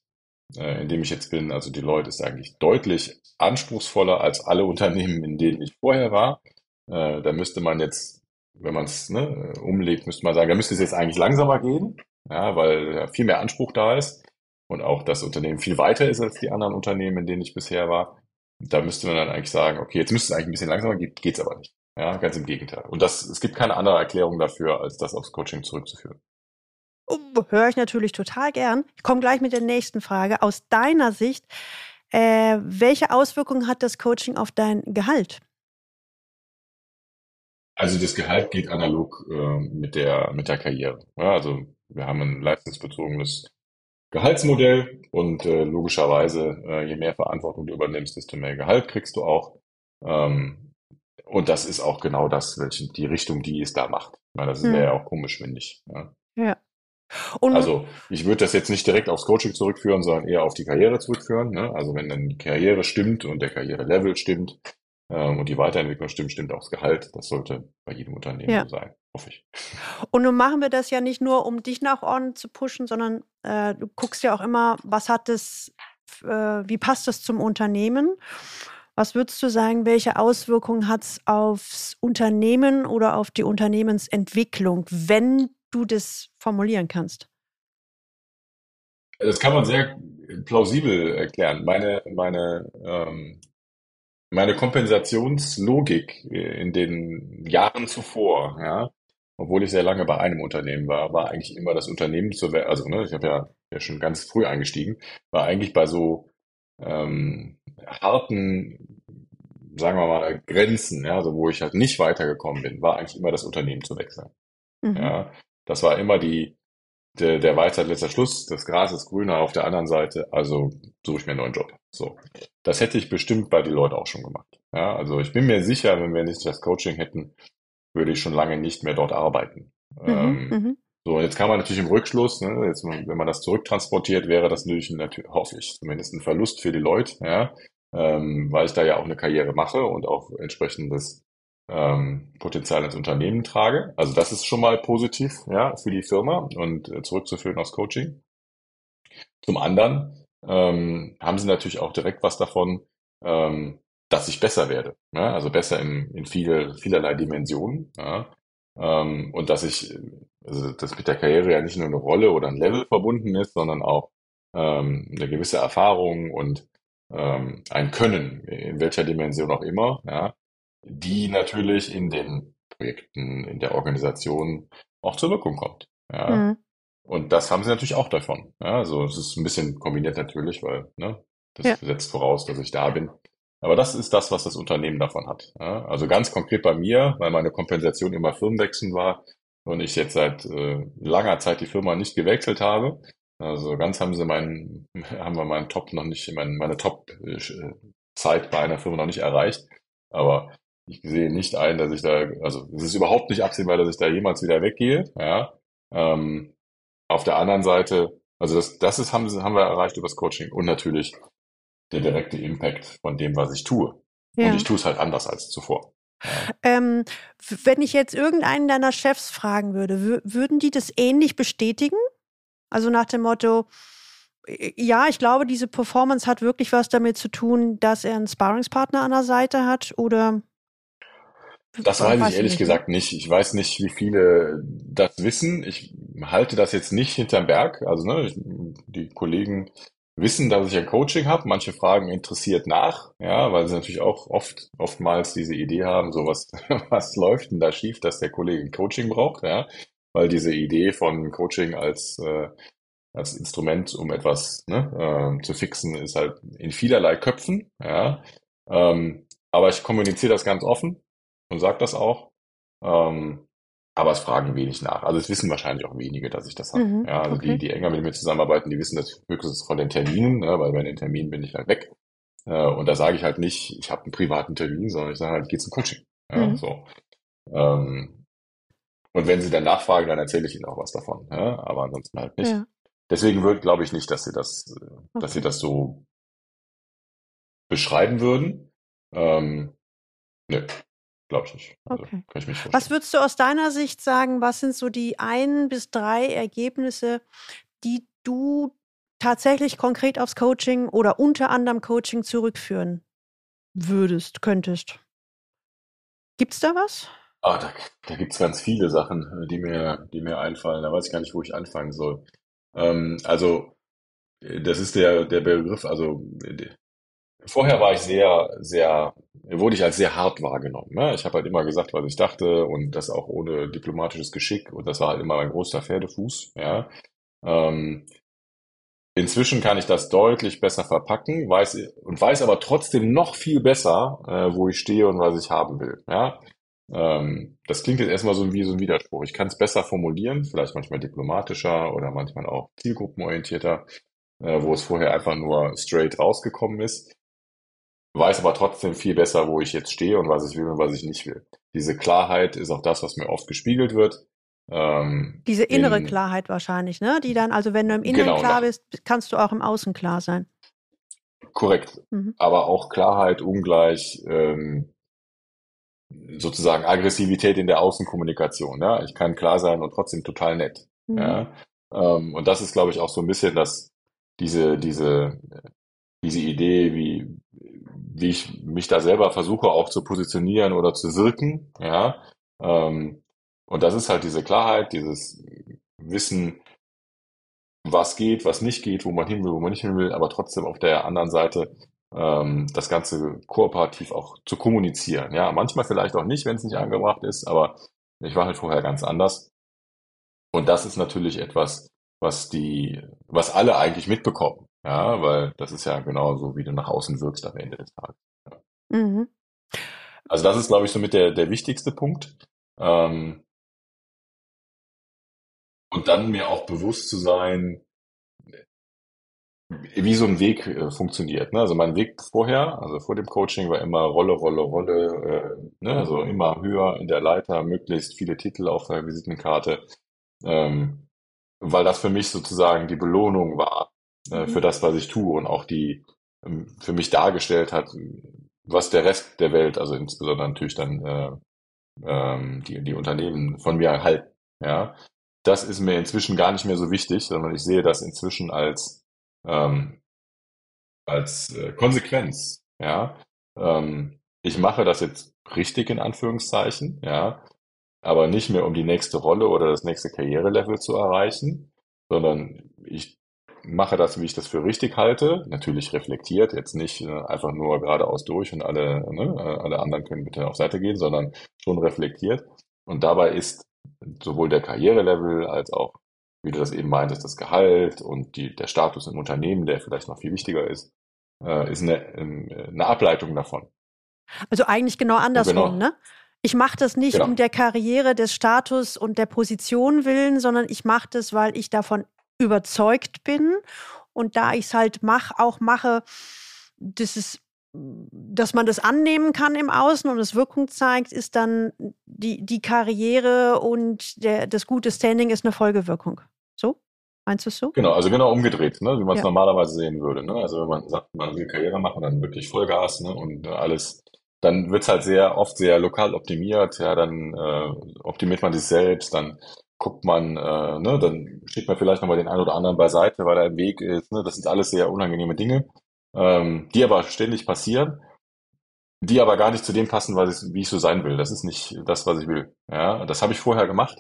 äh, in dem ich jetzt bin, also Deloitte ist eigentlich deutlich anspruchsvoller als alle Unternehmen, in denen ich vorher war. Äh, da müsste man jetzt, wenn man es ne, umlegt, müsste man sagen, da müsste es jetzt eigentlich langsamer gehen, ja, weil ja viel mehr Anspruch da ist und auch das Unternehmen viel weiter ist als die anderen Unternehmen, in denen ich bisher war. Da müsste man dann eigentlich sagen, okay, jetzt müsste es eigentlich ein bisschen langsamer gehen, geht's aber nicht. Ja, ganz im Gegenteil. Und das, es gibt keine andere Erklärung dafür, als das aufs Coaching zurückzuführen. Oh, Höre ich natürlich total gern. Ich komme gleich mit der nächsten Frage. Aus deiner Sicht, äh, welche Auswirkungen hat das Coaching auf dein Gehalt? Also das Gehalt geht analog äh, mit der mit der Karriere. Ja, also wir haben ein leistungsbezogenes Gehaltsmodell und äh, logischerweise, äh, je mehr Verantwortung du übernimmst, desto mehr Gehalt kriegst du auch. Ähm, und das ist auch genau das, welche die Richtung, die es da macht. Weil das Hm. wäre ja auch komisch, wenn nicht. Ja. Ja. Und Also ich würde das jetzt nicht direkt aufs Coaching zurückführen, sondern eher auf die Karriere zurückführen. Ne? Also wenn dann die Karriere stimmt und der Karrierelevel stimmt und die Weiterentwicklung stimmt, stimmt auch das Gehalt. Das sollte bei jedem Unternehmen Ja. so sein, hoffe ich. Und nun machen wir das ja nicht nur, um dich nach vorne zu pushen, sondern äh, du guckst ja auch immer, was hat es, äh, wie passt das zum Unternehmen? Was würdest du sagen, welche Auswirkungen hat es aufs Unternehmen oder auf die Unternehmensentwicklung, wenn du das formulieren kannst? Das kann man sehr plausibel erklären. Meine, meine, ähm, meine Kompensationslogik äh, in den Jahren zuvor, ja, obwohl ich sehr lange bei einem Unternehmen war, war eigentlich immer das Unternehmen zu, also ne, ich habe ja, ja schon ganz früh eingestiegen, war eigentlich bei so ähm, harten, sagen wir mal, Grenzen, ja, also wo ich halt nicht weitergekommen bin, war eigentlich immer das Unternehmen zu wechseln. Mhm. Ja, das war immer die, der, der Weisheit letzter Schluss, das Gras ist grüner auf der anderen Seite, also suche ich mir einen neuen Job. So. Das hätte ich bestimmt bei den Leuten auch schon gemacht. Ja, also ich bin mir sicher, wenn wir nicht das Coaching hätten, würde ich schon lange nicht mehr dort arbeiten. Mhm, ähm, mhm. so, jetzt kann man natürlich im Rückschluss, ne, jetzt, wenn man das zurücktransportiert, wäre das natürlich, natürlich hoffe ich, zumindest ein Verlust für die Leute, ja, ähm, weil ich da ja auch eine Karriere mache und auch entsprechendes ähm, Potenzial ins Unternehmen trage. Also das ist schon mal positiv ja, für die Firma und äh, zurückzuführen aus Coaching. Zum anderen ähm, haben sie natürlich auch direkt was davon, ähm, dass ich besser werde. Ja? Also besser in, in viele, vielerlei Dimensionen. Ja? Ähm, und dass ich, also dass mit der Karriere ja nicht nur eine Rolle oder ein Level verbunden ist, sondern auch ähm, eine gewisse Erfahrung und ähm, ein Können, in welcher Dimension auch immer, ja, die natürlich in den Projekten, in der Organisation auch zur Wirkung kommt. Ja. Mhm. Und das haben sie natürlich auch davon. Ja, also es ist ein bisschen kombiniert natürlich, weil ne, das ja. setzt voraus, dass ich da bin. Aber das ist das, was das Unternehmen davon hat. Ja. Also ganz konkret bei mir, weil meine Kompensation immer Firmenwechseln war und ich jetzt seit äh, langer Zeit die Firma nicht gewechselt habe. Also ganz haben sie meinen, haben wir meinen Top noch nicht, meine, meine Top-Zeit bei einer Firma noch nicht erreicht. Aber ich sehe nicht ein, dass ich da, also es ist überhaupt nicht absehbar, dass ich da jemals wieder weggehe. Ja. Ähm, auf der anderen Seite, also das, das ist, haben, haben wir erreicht über das Coaching und natürlich der direkte Impact von dem, was ich tue. Ja. Und ich tue es halt anders als zuvor. Ähm, wenn ich jetzt irgendeinen deiner Chefs fragen würde, würden die das ähnlich bestätigen? Also nach dem Motto, ja, ich glaube, diese Performance hat wirklich was damit zu tun, dass er einen Sparringspartner an der Seite hat oder das weiß ich ehrlich nicht, ne? gesagt nicht. Ich weiß nicht, wie viele das wissen. Ich halte das jetzt nicht hinterm Berg. Also ne, ich, die Kollegen wissen, dass ich ein Coaching habe. Manche fragen interessiert nach, ja, weil sie natürlich auch oft oftmals diese Idee haben, so was was läuft denn da schief, dass der Kollege ein Coaching braucht, ja, weil diese Idee von Coaching als äh, als Instrument, um etwas ne, äh, zu fixen, ist halt in vielerlei Köpfen, ja. Ähm, aber ich kommuniziere das ganz offen und sage das auch. Ähm, aber es fragen wenig nach. Also es wissen wahrscheinlich auch wenige, dass ich das habe. Mhm, ja, also okay. die, die enger mit mir zusammenarbeiten, die wissen das höchstens von den Terminen, ne, weil bei den Terminen bin ich halt weg. Äh, und da sage ich halt nicht, ich habe einen privaten Termin, sondern ich sage halt, ich gehe zum Coaching. Ja, mhm. so. Ähm, und wenn sie dann nachfragen, dann erzähle ich ihnen auch was davon. Ja, aber ansonsten halt nicht. Ja. Deswegen würde, glaube ich nicht, dass sie das, okay. dass sie das so beschreiben würden. Ähm, ne, Glaube ich nicht. Also, okay. Kann ich mich Was würdest du aus deiner Sicht sagen, was sind so die ein bis drei Ergebnisse, die du tatsächlich konkret aufs Coaching oder unter anderem Coaching zurückführen würdest, könntest? Gibt es da was? Ah, da, da gibt es ganz viele Sachen, die mir, die mir einfallen. Da weiß ich gar nicht, wo ich anfangen soll. Ähm, also, das ist der, der Begriff, also Vorher war ich sehr, sehr, wurde ich als sehr hart wahrgenommen. Ne? Ich habe halt immer gesagt, was ich dachte und das auch ohne diplomatisches Geschick und das war halt immer ein großer Pferdefuß. Ja? Ähm, inzwischen kann ich das deutlich besser verpacken, weiß und weiß aber trotzdem noch viel besser, äh, wo ich stehe und was ich haben will. Ja? Ähm, das klingt jetzt erstmal so wie so ein Widerspruch. Ich kann es besser formulieren, vielleicht manchmal diplomatischer oder manchmal auch zielgruppenorientierter, äh, wo es vorher einfach nur straight rausgekommen ist weiß aber trotzdem viel besser, wo ich jetzt stehe und was ich will und was ich nicht will. Diese Klarheit ist auch das, was mir oft gespiegelt wird. Ähm, Diese innere in, Klarheit wahrscheinlich, ne? Die dann, also wenn du im Inneren genau, klar bist, kannst du auch im Außen klar sein. Korrekt. Mhm. Aber auch Klarheit ungleich ähm, sozusagen Aggressivität in der Außenkommunikation. Ja? Ich kann klar sein und trotzdem total nett. Mhm. Ja? Ähm, und das ist, glaube ich, auch so ein bisschen das, diese, diese, diese Idee, wie, wie ich mich da selber versuche auch zu positionieren oder zu wirken, ja. Ähm, und das ist halt diese Klarheit, dieses Wissen, was geht, was nicht geht, wo man hin will, wo man nicht hin will, aber trotzdem auf der anderen Seite ähm, das Ganze kooperativ auch zu kommunizieren. Ja, manchmal vielleicht auch nicht, wenn es nicht angebracht ist, aber ich war halt vorher ganz anders. Und das ist natürlich etwas, was die, was alle eigentlich mitbekommen. Ja, weil das ist ja genauso, wie du nach außen wirkst am Ende des Tages. Ja. Mhm. Also das ist, glaube ich, somit der, der wichtigste Punkt. Ähm, und dann mir auch bewusst zu sein, wie so ein Weg äh, funktioniert. Ne? Also mein Weg vorher, also vor dem Coaching, war immer Rolle, Rolle, Rolle, äh, ne? also immer höher in der Leiter, möglichst viele Titel auf der Visitenkarte, ähm, weil das für mich sozusagen die Belohnung war äh, für mhm. das, was ich tue und auch die ähm, für mich dargestellt hat, was der Rest der Welt, also insbesondere natürlich dann äh, ähm, die, die Unternehmen von mir halten. Ja, das ist mir inzwischen gar nicht mehr so wichtig, sondern ich sehe das inzwischen als ähm, als äh, Konsequenz. Ja, ähm, ich mache das jetzt richtig in Anführungszeichen, ja, aber nicht mehr um die nächste Rolle oder das nächste Karrierelevel zu erreichen, sondern ich mache das, wie ich das für richtig halte, natürlich reflektiert, jetzt nicht äh, einfach nur geradeaus durch und alle, ne, alle anderen können bitte auf Seite gehen, sondern schon reflektiert. Und dabei ist sowohl der Karrierelevel als auch, wie du das eben meintest, das Gehalt und die, der Status im Unternehmen, der vielleicht noch viel wichtiger ist, äh, ist eine, ähm, eine Ableitung davon. Also eigentlich genau andersrum, genau. ne? Ich mache das nicht genau. um der Karriere, des Status und der Position willen, sondern ich mache das, weil ich davon überzeugt bin und da ich es halt mach, auch mache, dass es dass man das annehmen kann im Außen und es Wirkung zeigt, ist dann die, die Karriere und der, das gute Standing ist eine Folgewirkung. So? Meinst du es so? Genau, also genau umgedreht, ne? wie man es ja. normalerweise sehen würde. Ne? Also wenn man sagt, man will Karriere machen, dann wirklich Vollgas ne? und alles, dann wird es halt sehr oft sehr lokal optimiert, ja, dann äh, optimiert man sich selbst, dann guckt man, äh, ne, dann schickt man vielleicht nochmal den einen oder anderen beiseite, weil er im Weg ist. Ne? Das sind alles sehr unangenehme Dinge, ähm, die aber ständig passieren, die aber gar nicht zu dem passen, was ich, wie ich so sein will. Das ist nicht das, was ich will. Ja, das habe ich vorher gemacht.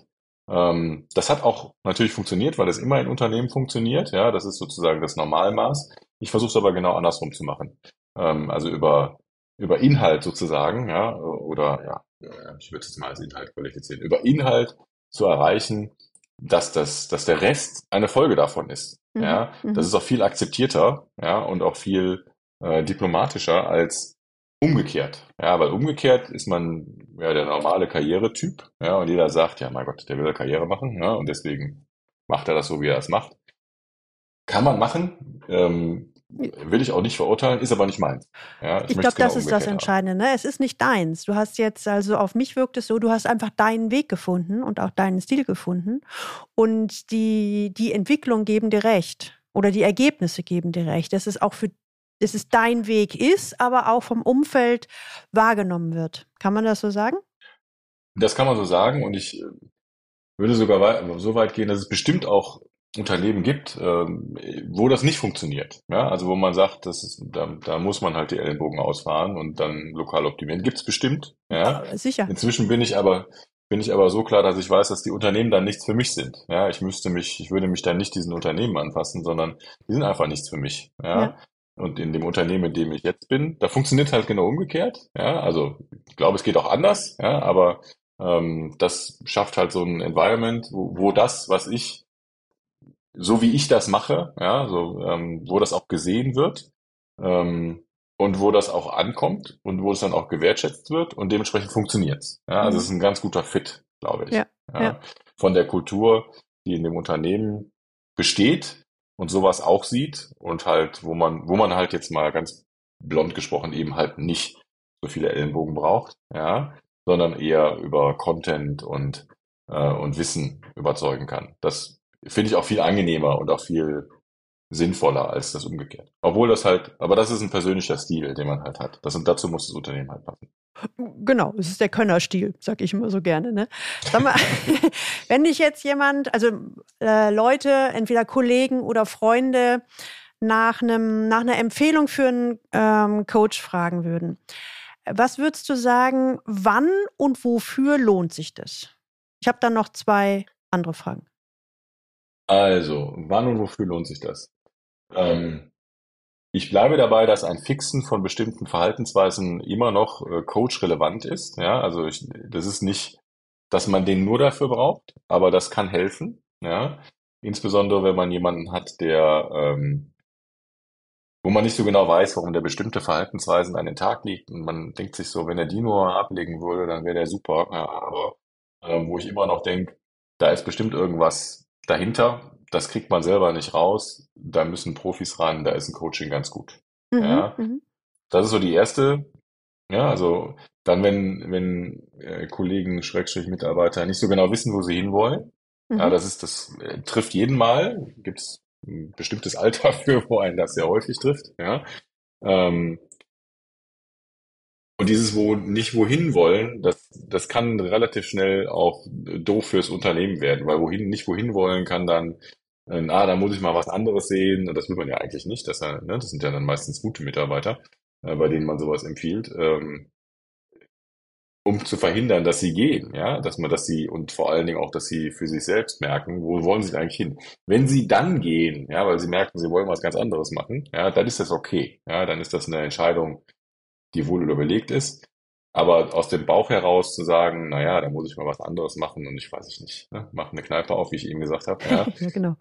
Ähm, das hat auch natürlich funktioniert, weil es immer in Unternehmen funktioniert. Ja, das ist sozusagen das Normalmaß. Ich versuche es aber genau andersrum zu machen. Ähm, also über über Inhalt sozusagen, ja, oder ja, ich würde es mal als Inhalt qualifizieren, über Inhalt zu erreichen, dass das, dass der Rest eine Folge davon ist. Mhm. Ja, das mhm. ist auch viel akzeptierter, ja, und auch viel äh, diplomatischer als umgekehrt. Ja, weil umgekehrt ist man ja der normale Karrieretyp, ja, und jeder sagt, ja, mein Gott, der will Karriere machen, ja, und deswegen macht er das so, wie er es macht. Kann man machen, ähm, Will ich auch nicht verurteilen, ist aber nicht meins. Ja, ich, ich glaube, genau das ist das Entscheidende. Ne? Es ist nicht deins. Du hast jetzt, also auf mich wirkt es so, du hast einfach deinen Weg gefunden und auch deinen Stil gefunden. Und die, die Entwicklung geben dir recht. Oder die Ergebnisse geben dir recht. Dass es auch für dass es dein Weg ist, aber auch vom Umfeld wahrgenommen wird. Kann man das so sagen? Das kann man so sagen und ich äh, würde sogar so weit gehen, dass es bestimmt auch Unternehmen gibt, ähm, wo das nicht funktioniert. Ja? Also wo man sagt, das ist, da, da muss man halt die Ellenbogen ausfahren und dann lokal optimieren. Gibt's bestimmt. Ja? Sicher. Inzwischen bin ich aber bin ich aber so klar, dass ich weiß, dass die Unternehmen dann nichts für mich sind. Ja, ich müsste mich, ich würde mich dann nicht diesen Unternehmen anpassen, sondern die sind einfach nichts für mich. Ja. ja. Und in dem Unternehmen, in dem ich jetzt bin, da funktioniert halt genau umgekehrt. Ja, also ich glaube, es geht auch anders. Ja, aber ähm, das schafft halt so ein Environment, wo, wo das, was ich so wie ich das mache, ja, so, ähm, wo das auch gesehen wird ähm, und wo das auch ankommt und wo es dann auch gewertschätzt wird und dementsprechend funktioniert's. Ja, also es ist ein ganz guter Fit, glaube ich. Ja, ja, ja. Von der Kultur, die in dem Unternehmen besteht und sowas auch sieht und halt, wo man, wo man halt jetzt mal ganz blond gesprochen eben halt nicht so viele Ellenbogen braucht, ja, sondern eher über Content und, äh, und Wissen überzeugen kann. Das finde ich auch viel angenehmer und auch viel sinnvoller als das umgekehrt. Obwohl das halt, aber das ist ein persönlicher Stil, den man halt hat. Das, und dazu muss das Unternehmen halt passen. Genau, es ist der Könnerstil, sag ich immer so gerne. Ne? Sag mal, wenn dich jetzt jemand, also äh, Leute, entweder Kollegen oder Freunde, nach, einem, nach einer Empfehlung für einen ähm, Coach fragen würden, was würdest du sagen, wann und wofür lohnt sich das? Ich habe dann noch zwei andere Fragen. Also, wann und wofür lohnt sich das? Ähm, ich bleibe dabei, dass ein Fixen von bestimmten Verhaltensweisen immer noch äh, coach-relevant ist. Ja, also ich, das ist nicht, dass man den nur dafür braucht, aber das kann helfen. Ja, insbesondere wenn man jemanden hat, der, ähm, wo man nicht so genau weiß, warum der bestimmte Verhaltensweisen an den Tag liegt und man denkt sich so, wenn er die nur ablegen würde, dann wäre der super. Ja, aber ähm, wo ich immer noch denke, da ist bestimmt irgendwas dahinter, das kriegt man selber nicht raus. Da müssen Profis ran, da ist ein Coaching ganz gut. Mhm, Ja, mhm, das ist so die erste. Ja, also dann, wenn, wenn äh, Kollegen, Schrägstrich Mitarbeiter nicht so genau wissen, wo sie hinwollen, ja, mhm. das ist, das äh, trifft jeden Mal. Gibt es ein bestimmtes Alter für, wo einen das sehr häufig trifft. Ja, ähm, und dieses wo nicht wohin wollen, das, das kann relativ schnell auch doof fürs Unternehmen werden, weil wohin nicht wohin wollen kann dann, äh, ah, da muss ich mal was anderes sehen. Und das will man ja eigentlich nicht. Das, äh, ne, das sind ja dann meistens gute Mitarbeiter, äh, bei denen man sowas empfiehlt. Ähm, um zu verhindern, dass sie gehen, ja, dass man, dass sie und vor allen Dingen auch, dass sie für sich selbst merken, wo wollen sie eigentlich hin? Wenn sie dann gehen, ja, weil sie merken, sie wollen was ganz anderes machen, ja, dann ist das okay, ja, dann ist das eine Entscheidung, die wohl überlegt ist. Aber aus dem Bauch heraus zu sagen, na ja, da muss ich mal was anderes machen und ich weiß ich nicht, ne, mach eine Kneipe auf, wie ich eben gesagt habe, ja, Ja, genau.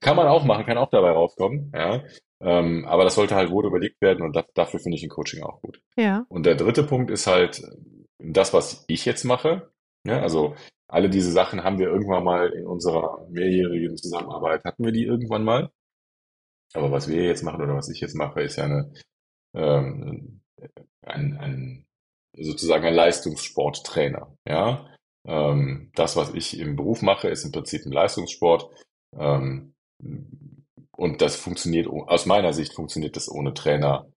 kann man auch machen, kann auch dabei rauskommen, ja. Ähm, aber das sollte halt wohl überlegt werden und das, dafür finde ich ein Coaching auch gut. Ja. Und der dritte Punkt ist halt das, was ich jetzt mache. Ja, also alle diese Sachen haben wir irgendwann mal in unserer mehrjährigen Zusammenarbeit, hatten wir die irgendwann mal. Aber was wir jetzt machen oder was ich jetzt mache, ist ja eine, ähm, ein, ein, sozusagen ein Leistungssporttrainer. Ja, ähm, das, was ich im Beruf mache, ist im Prinzip ein Leistungssport. Ähm, und das funktioniert, aus meiner Sicht funktioniert das ohne Trainer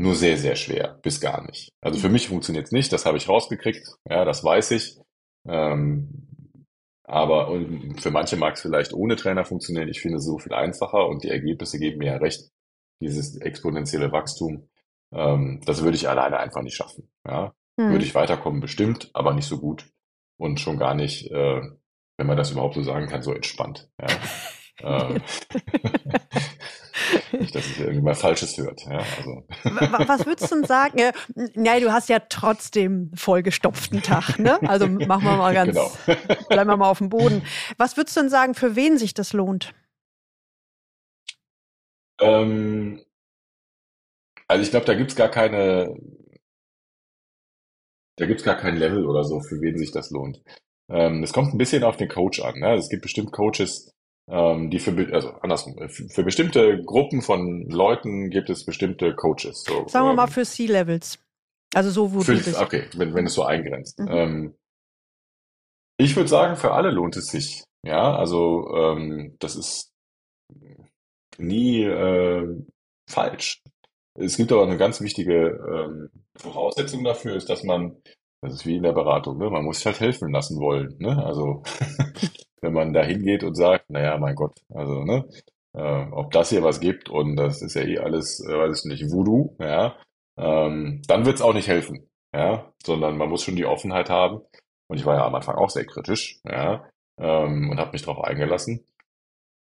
nur sehr, sehr schwer, bis gar nicht. Also für mich funktioniert es nicht, das habe ich rausgekriegt, ja, das weiß ich. Ähm, aber für manche mag es vielleicht ohne Trainer funktionieren. Ich finde es so viel einfacher und die Ergebnisse geben mir ja recht. Dieses exponentielle Wachstum, ähm, das würde ich alleine einfach nicht schaffen. Ja, würde Hm. ich weiterkommen, bestimmt, aber nicht so gut und schon gar nicht, äh, wenn man das überhaupt so sagen kann, so entspannt. Ja. Ähm, nicht, dass es irgendwie mal Falsches hört. Ja, also. Wa- wa- Was würdest du denn sagen? Ja, nein, du hast ja trotzdem vollgestopften Tag, ne? Also machen wir mal ganz, Genau. bleiben wir mal auf dem Boden. Was würdest du denn sagen, für wen sich das lohnt? Ähm, also ich glaube, da gibt's gar keine, da gibt's gar kein Level oder so, für wen sich das lohnt. Ähm, es kommt ein bisschen auf den Coach an. Ne? Es gibt bestimmt Coaches, ähm, die für, also andersrum, äh, für, bestimmte Gruppen von Leuten gibt es bestimmte Coaches. So, Sagen wir mal ähm, für C-Levels. Also so, wo für, du bist. okay, wenn, wenn es so eingrenzt. Mhm. Ähm, ich würde sagen, für alle lohnt es sich. Ja, also ähm, das ist nie äh, falsch. Es gibt aber eine ganz wichtige ähm, Voraussetzung dafür, ist, dass man, das ist wie in der Beratung, ne? Man muss sich halt helfen lassen wollen. Ne? Also wenn man da hingeht und sagt, naja, mein Gott, also ne, äh, ob das hier was gibt und das ist ja eh alles, äh, weiß ich nicht, Voodoo, ja, ähm, dann wird's auch nicht helfen, ja, sondern man muss schon die Offenheit haben. Und ich war ja am Anfang auch sehr kritisch, ja, ähm, und habe mich darauf eingelassen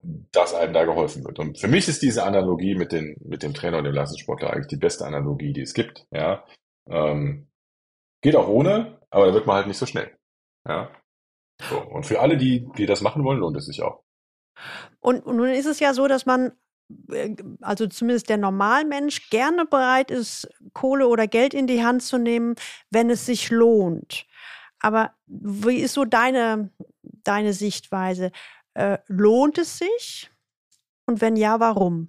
dass einem da geholfen wird. Und für mich ist diese Analogie mit, den, mit dem Trainer und dem Leistungssportler eigentlich die beste Analogie, die es gibt. Ja? Ähm, geht auch ohne, aber da wird man halt nicht so schnell. Ja? So. Und für alle, die, die das machen wollen, lohnt es sich auch. Und, und nun ist es ja so, dass man, äh, also zumindest der Normalmensch, gerne bereit ist, Kohle oder Geld in die Hand zu nehmen, wenn es sich lohnt. Aber wie ist so deine, deine Sichtweise? Äh, lohnt es sich? Und wenn ja, warum?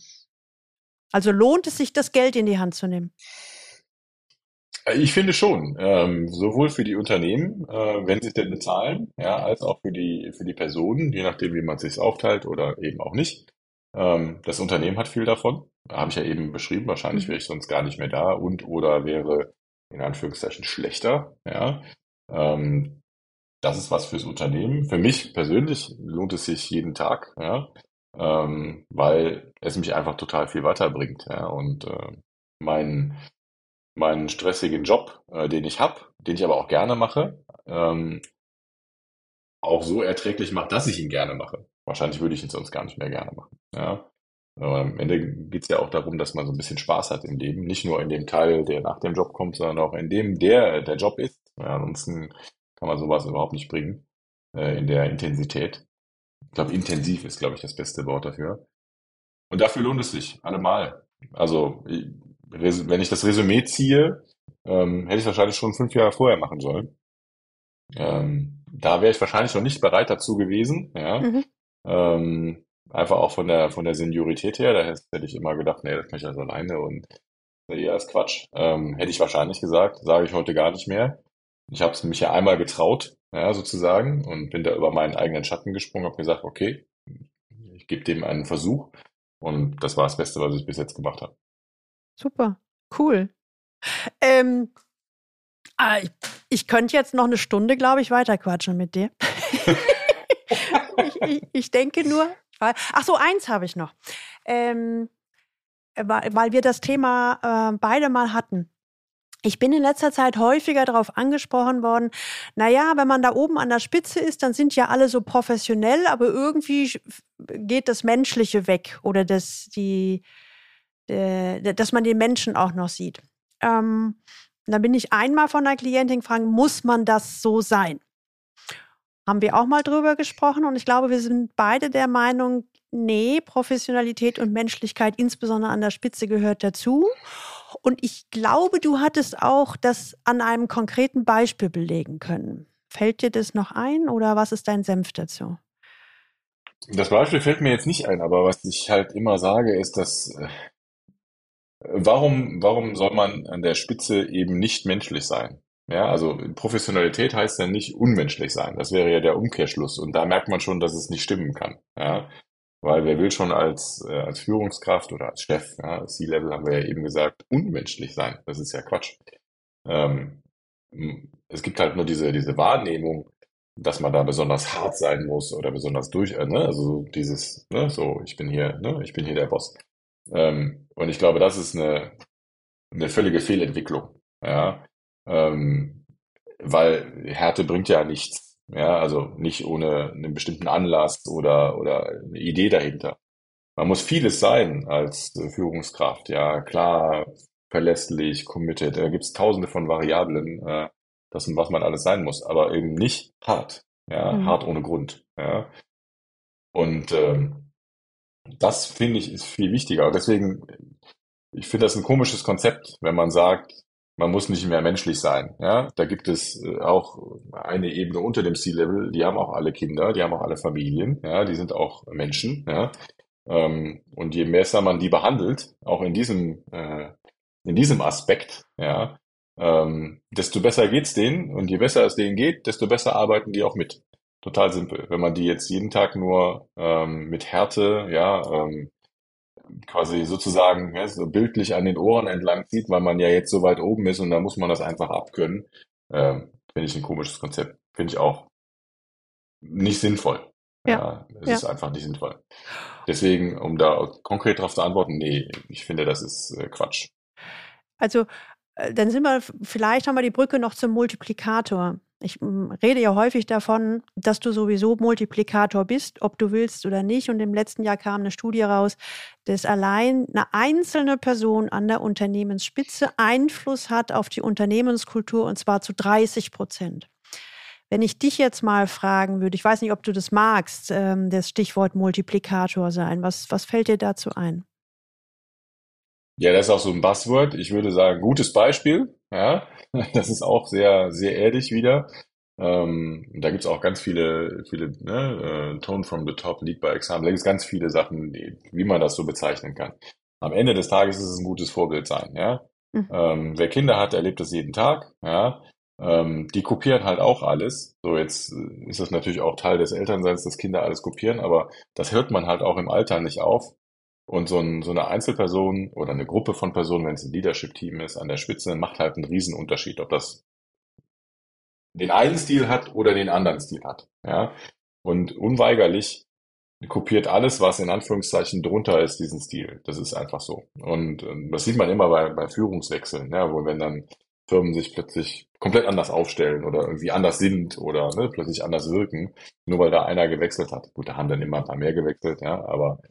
Also lohnt es sich, das Geld in die Hand zu nehmen? Äh, Ich finde schon, ähm, sowohl für die Unternehmen, äh, wenn sie es denn bezahlen, ja, als auch für die, für die Personen, je nachdem, wie man es sich aufteilt oder eben auch nicht. Ähm, das Unternehmen hat viel davon. Habe ich ja eben beschrieben. Wahrscheinlich wäre ich sonst gar nicht mehr da und oder wäre in Anführungszeichen schlechter. Ja, ähm, das ist was fürs Unternehmen. Für mich persönlich lohnt es sich jeden Tag, ja, ähm, weil es mich einfach total viel weiterbringt. Ja, und äh, mein meinen stressigen Job, äh, den ich habe, den ich aber auch gerne mache, ähm, auch so erträglich macht, dass ich ihn gerne mache. Wahrscheinlich würde ich ihn sonst gar nicht mehr gerne machen. Ja. Aber am Ende geht's ja auch darum, dass man so ein bisschen Spaß hat im Leben. Nicht nur in dem Teil, der nach dem Job kommt, sondern auch in dem, der der Job ist. Ja, ansonsten kann man sowas überhaupt nicht bringen äh, in der Intensität. Ich glaube, intensiv ist, glaube ich, das beste Wort dafür. Und dafür lohnt es sich, allemal. Also, wenn ich das Resümee ziehe, ähm, hätte ich wahrscheinlich schon fünf Jahre vorher machen sollen. Ähm, da wäre ich wahrscheinlich noch nicht bereit dazu gewesen, ja. Mhm. Ähm, einfach auch von der von der Seniorität her, da hätte ich immer gedacht, nee, das kann ich also alleine und ja, ist Quatsch. Ähm, hätte ich wahrscheinlich gesagt, sage ich heute gar nicht mehr. Ich habe es mich ja einmal getraut, ja, sozusagen, und bin da über meinen eigenen Schatten gesprungen, habe gesagt, okay, ich gebe dem einen Versuch. Und das war das Beste, was ich bis jetzt gemacht habe. Super, cool. Ähm, ah, ich, ich, könnte jetzt noch eine Stunde, glaube ich, weiterquatschen mit dir. ich, ich, ich, denke nur, ach so, eins habe ich noch. Ähm, weil, weil wir das Thema äh, beide mal hatten. Ich bin in letzter Zeit häufiger darauf angesprochen worden, naja, wenn man da oben an der Spitze ist, dann sind ja alle so professionell, aber irgendwie geht das Menschliche weg oder das, die, äh, dass man den Menschen auch noch sieht. Ähm, da bin ich einmal von der Klientin gefragt, muss man das so sein? Haben wir auch mal drüber gesprochen und ich glaube, wir sind beide der Meinung, nee, Professionalität und Menschlichkeit, insbesondere an der Spitze, gehört dazu. Und ich glaube, du hattest auch das an einem konkreten Beispiel belegen können. Fällt dir das noch ein oder was ist dein Senf dazu? Das Beispiel fällt mir jetzt nicht ein, aber was ich halt immer sage, ist, dass äh, warum, warum soll man an der Spitze eben nicht menschlich sein? Ja, also Professionalität heißt ja nicht unmenschlich sein. Das wäre ja der Umkehrschluss. Und da merkt man schon, dass es nicht stimmen kann. Ja, weil wer will schon als, äh, als Führungskraft oder als Chef, ja, C-Level haben wir ja eben gesagt, unmenschlich sein. Das ist ja Quatsch. Ähm, es gibt halt nur diese, diese Wahrnehmung, dass man da besonders hart sein muss oder besonders durch, äh, ne? also dieses, ne? so, ich bin hier, ne? ich bin hier der Boss. Ähm, und ich glaube, das ist eine, eine völlige Fehlentwicklung, ja, ähm, weil Härte bringt ja nichts. Ja, also nicht ohne einen bestimmten Anlass oder, oder eine Idee dahinter. Man muss vieles sein als Führungskraft. Ja, klar, verlässlich, committed. Da gibt es tausende von Variablen, äh, das, was man alles sein muss, aber eben nicht hart. Ja, mhm. hart ohne Grund. Ja. Und ähm, das finde ich ist viel wichtiger. Und deswegen, ich finde das ein komisches Konzept, wenn man sagt, man muss nicht mehr menschlich sein. Ja, da gibt es äh, auch eine Ebene unter dem C-Level. Die haben auch alle Kinder, die haben auch alle Familien. Ja, die sind auch Menschen. Ja, ähm, und je besser man die behandelt, auch in diesem äh, in diesem Aspekt, ja, ähm, desto besser geht's denen und je besser es denen geht, desto besser arbeiten die auch mit. Total simpel. Wenn man die jetzt jeden Tag nur ähm, mit Härte, ja, quasi sozusagen ja, so bildlich an den Ohren entlang zieht, weil man ja jetzt so weit oben ist und da muss man das einfach abkönnen. Ähm, Finde ich ein komisches Konzept. Finde ich auch nicht sinnvoll. Ja, ja es ja. ist einfach nicht sinnvoll. Deswegen, um da konkret darauf zu antworten, nee, ich finde, das ist äh, Quatsch. Also, äh, dann sind wir, vielleicht haben wir die Brücke noch zum Multiplikator. Ich hm, rede ja häufig davon, dass du sowieso Multiplikator bist, ob du willst oder nicht. Und im letzten Jahr kam eine Studie raus, dass allein eine einzelne Person an der Unternehmensspitze Einfluss hat auf die Unternehmenskultur und zwar zu 30 Prozent. Wenn ich dich jetzt mal fragen würde, ich weiß nicht, ob du das magst, ähm, das Stichwort Multiplikator sein, was, was fällt dir dazu ein? Ja, das ist auch so ein Buzzword. Ich würde sagen, gutes Beispiel. Ja, das ist auch sehr, sehr erdig wieder. Ähm, da gibt's auch ganz viele, viele ne, äh, Tone from the Top, Lead by Example. Da gibt's ganz viele Sachen, die, wie man das so bezeichnen kann. Am Ende des Tages ist es ein gutes Vorbild sein. Ja, mhm. ähm, wer Kinder hat, erlebt das jeden Tag. Ja, ähm, die kopieren halt auch alles. So jetzt äh, ist das natürlich auch Teil des Elternseins, dass Kinder alles kopieren, aber das hört man halt auch im Alter nicht auf. Und so, ein, so eine Einzelperson oder eine Gruppe von Personen, wenn es ein Leadership-Team ist, an der Spitze, macht halt einen Riesenunterschied, ob das den einen Stil hat oder den anderen Stil hat. Ja? Und unweigerlich kopiert alles, was in Anführungszeichen drunter ist, diesen Stil. Das ist einfach so. Und ähm, das sieht man immer bei, bei Führungswechseln, ja, wo wenn dann Firmen sich plötzlich komplett anders aufstellen oder irgendwie anders sind oder ne, plötzlich anders wirken, nur weil da einer gewechselt hat. Gut, da haben dann immer ein paar mehr gewechselt, ja, aber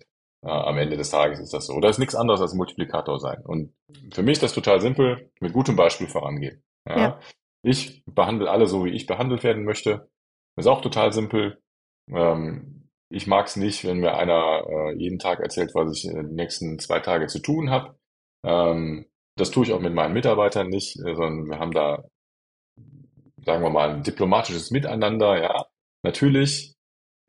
am Ende des Tages ist das so. Oder ist nichts anderes als Multiplikator sein. Und für mich ist das total simpel, mit gutem Beispiel vorangehen. Ja? ja. Ich behandle alle so, wie ich behandelt werden möchte. Ist auch total simpel. Ähm, ich mag es nicht, wenn mir einer äh, jeden Tag erzählt, was ich in den nächsten zwei Tage zu tun habe. Ähm, das tue ich auch mit meinen Mitarbeitern nicht, äh, sondern wir haben da sagen wir mal, ein diplomatisches Miteinander, ja. Natürlich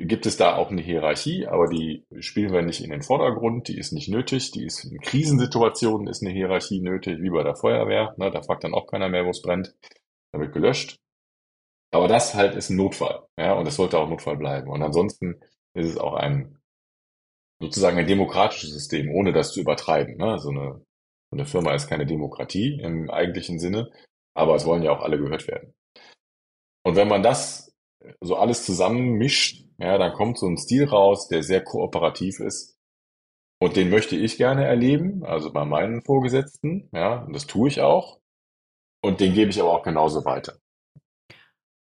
gibt es da auch eine Hierarchie, aber die spielen wir nicht in den Vordergrund, die ist nicht nötig, die ist in Krisensituationen ist eine Hierarchie nötig, wie bei der Feuerwehr, ne, da fragt dann auch keiner mehr, wo es brennt, da wird gelöscht. Aber das halt ist ein Notfall, ja, und es sollte auch Notfall bleiben. Und ansonsten ist es auch ein sozusagen ein demokratisches System, ohne das zu übertreiben. Ne? So eine, so eine Firma ist keine Demokratie im eigentlichen Sinne, aber es wollen ja auch alle gehört werden. Und wenn man das so alles zusammen mischt, ja, dann kommt so ein Stil raus, der sehr kooperativ ist. Und den möchte ich gerne erleben, also bei meinen Vorgesetzten, ja, und das tue ich auch. Und den gebe ich aber auch genauso weiter.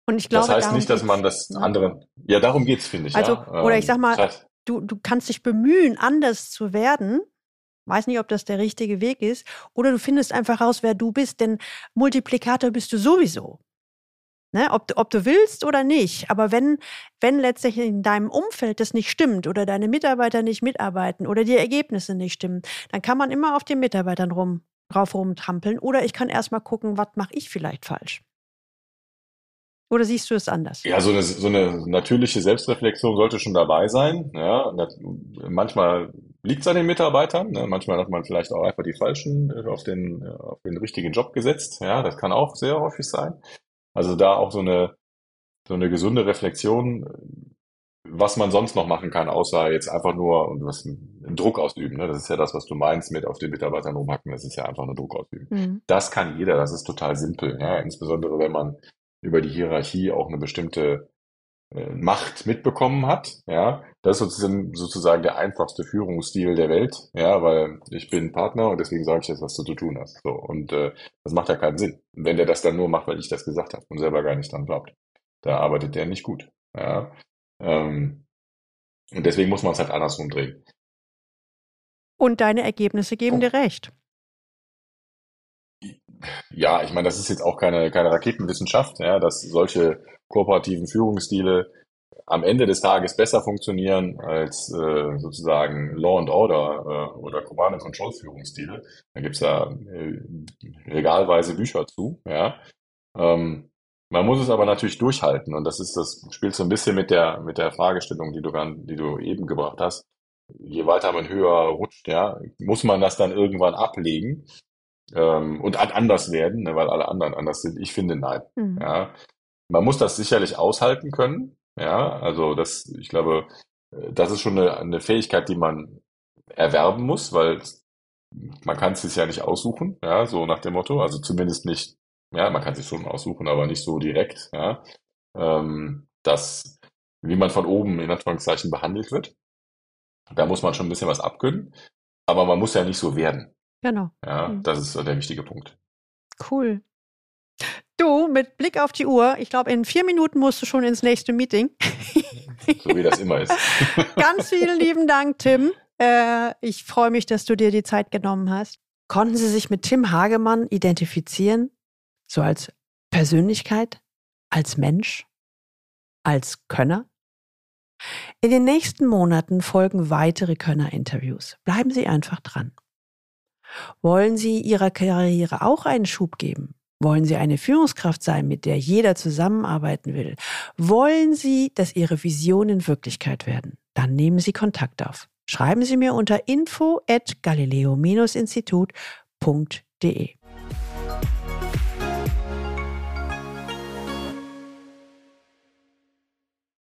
Und ich glaube, das heißt nicht, dass man das ne? andere, ja, darum geht's, finde ich. Also, ja. oder ich sag mal, das heißt, du, du kannst dich bemühen, anders zu werden. Weiß nicht, ob das der richtige Weg ist. Oder du findest einfach raus, wer du bist, denn Multiplikator bist du sowieso. Ne, ob, ob du willst oder nicht. Aber wenn, wenn letztlich in deinem Umfeld das nicht stimmt oder deine Mitarbeiter nicht mitarbeiten oder die Ergebnisse nicht stimmen, dann kann man immer auf den Mitarbeitern rum, drauf rumtrampeln. Oder ich kann erstmal gucken, was mache ich vielleicht falsch. Oder siehst du es anders? Ja, so eine, so eine natürliche Selbstreflexion sollte schon dabei sein. Ja, manchmal liegt es an den Mitarbeitern, ne? manchmal hat man vielleicht auch einfach die falschen äh, auf den, äh, auf den richtigen Job gesetzt. Ja, das kann auch sehr häufig sein. Also da auch so eine, so eine gesunde Reflexion, was man sonst noch machen kann, außer jetzt einfach nur was, Druck ausüben. Ne? Das ist ja das, was du meinst mit auf den Mitarbeitern rumhacken. Das ist ja einfach nur Druck ausüben. Mhm. Das kann jeder. Das ist total simpel. Ja? Insbesondere wenn man über die Hierarchie auch eine bestimmte Macht mitbekommen hat. Ja, das ist sozusagen, sozusagen der einfachste Führungsstil der Welt. Ja, weil ich bin Partner und deswegen sage ich jetzt, was du zu tun hast. So und äh, das macht ja keinen Sinn, wenn der das dann nur macht, weil ich das gesagt habe und selber gar nicht dran glaubt. Da arbeitet der nicht gut. Ja, ähm, und deswegen muss man es halt andersrum drehen. Und deine Ergebnisse geben oh. dir recht. Ja, ich meine, das ist jetzt auch keine, keine Raketenwissenschaft, ja, dass solche kooperativen Führungsstile am Ende des Tages besser funktionieren als äh, sozusagen Law and Order äh, oder Command and Control Führungsstile. Da gibt's ja äh, regalweise Bücher zu, ja. Ähm, man muss es aber natürlich durchhalten und das ist das spielt so ein bisschen mit der mit der Fragestellung, die du die du eben gebracht hast. Je weiter man höher rutscht, ja, muss man das dann irgendwann ablegen ähm, und anders werden, ne, weil alle anderen anders sind. Ich finde nein. Mhm. Ja, man muss das sicherlich aushalten können. Ja, also das, ich glaube, äh, das ist schon eine, eine Fähigkeit, die man erwerben muss, weil man kann es sich ja nicht aussuchen, ja, so nach dem Motto. Also zumindest nicht, ja, man kann sich schon aussuchen, aber nicht so direkt, ja. Ähm, das, wie man von oben in Anführungszeichen behandelt wird. Da muss man schon ein bisschen was abkönnen, aber man muss ja nicht so werden. Genau. Ja, mhm. das ist der wichtige Punkt. Cool. Du, mit Blick auf die Uhr, ich glaube, in vier Minuten musst du schon ins nächste Meeting. so wie das immer ist. Ganz vielen lieben Dank, Tim. Äh, ich freue mich, dass du dir die Zeit genommen hast. Konnten Sie sich mit Tim Hagemann identifizieren? So als Persönlichkeit, als Mensch, als Könner? In den nächsten Monaten folgen weitere Könner-Interviews. Bleiben Sie einfach dran. Wollen Sie Ihrer Karriere auch einen Schub geben? Wollen Sie eine Führungskraft sein, mit der jeder zusammenarbeiten will? Wollen Sie, dass Ihre Visionen Wirklichkeit werden? Dann nehmen Sie Kontakt auf. Schreiben Sie mir unter info at galileo-institut.de.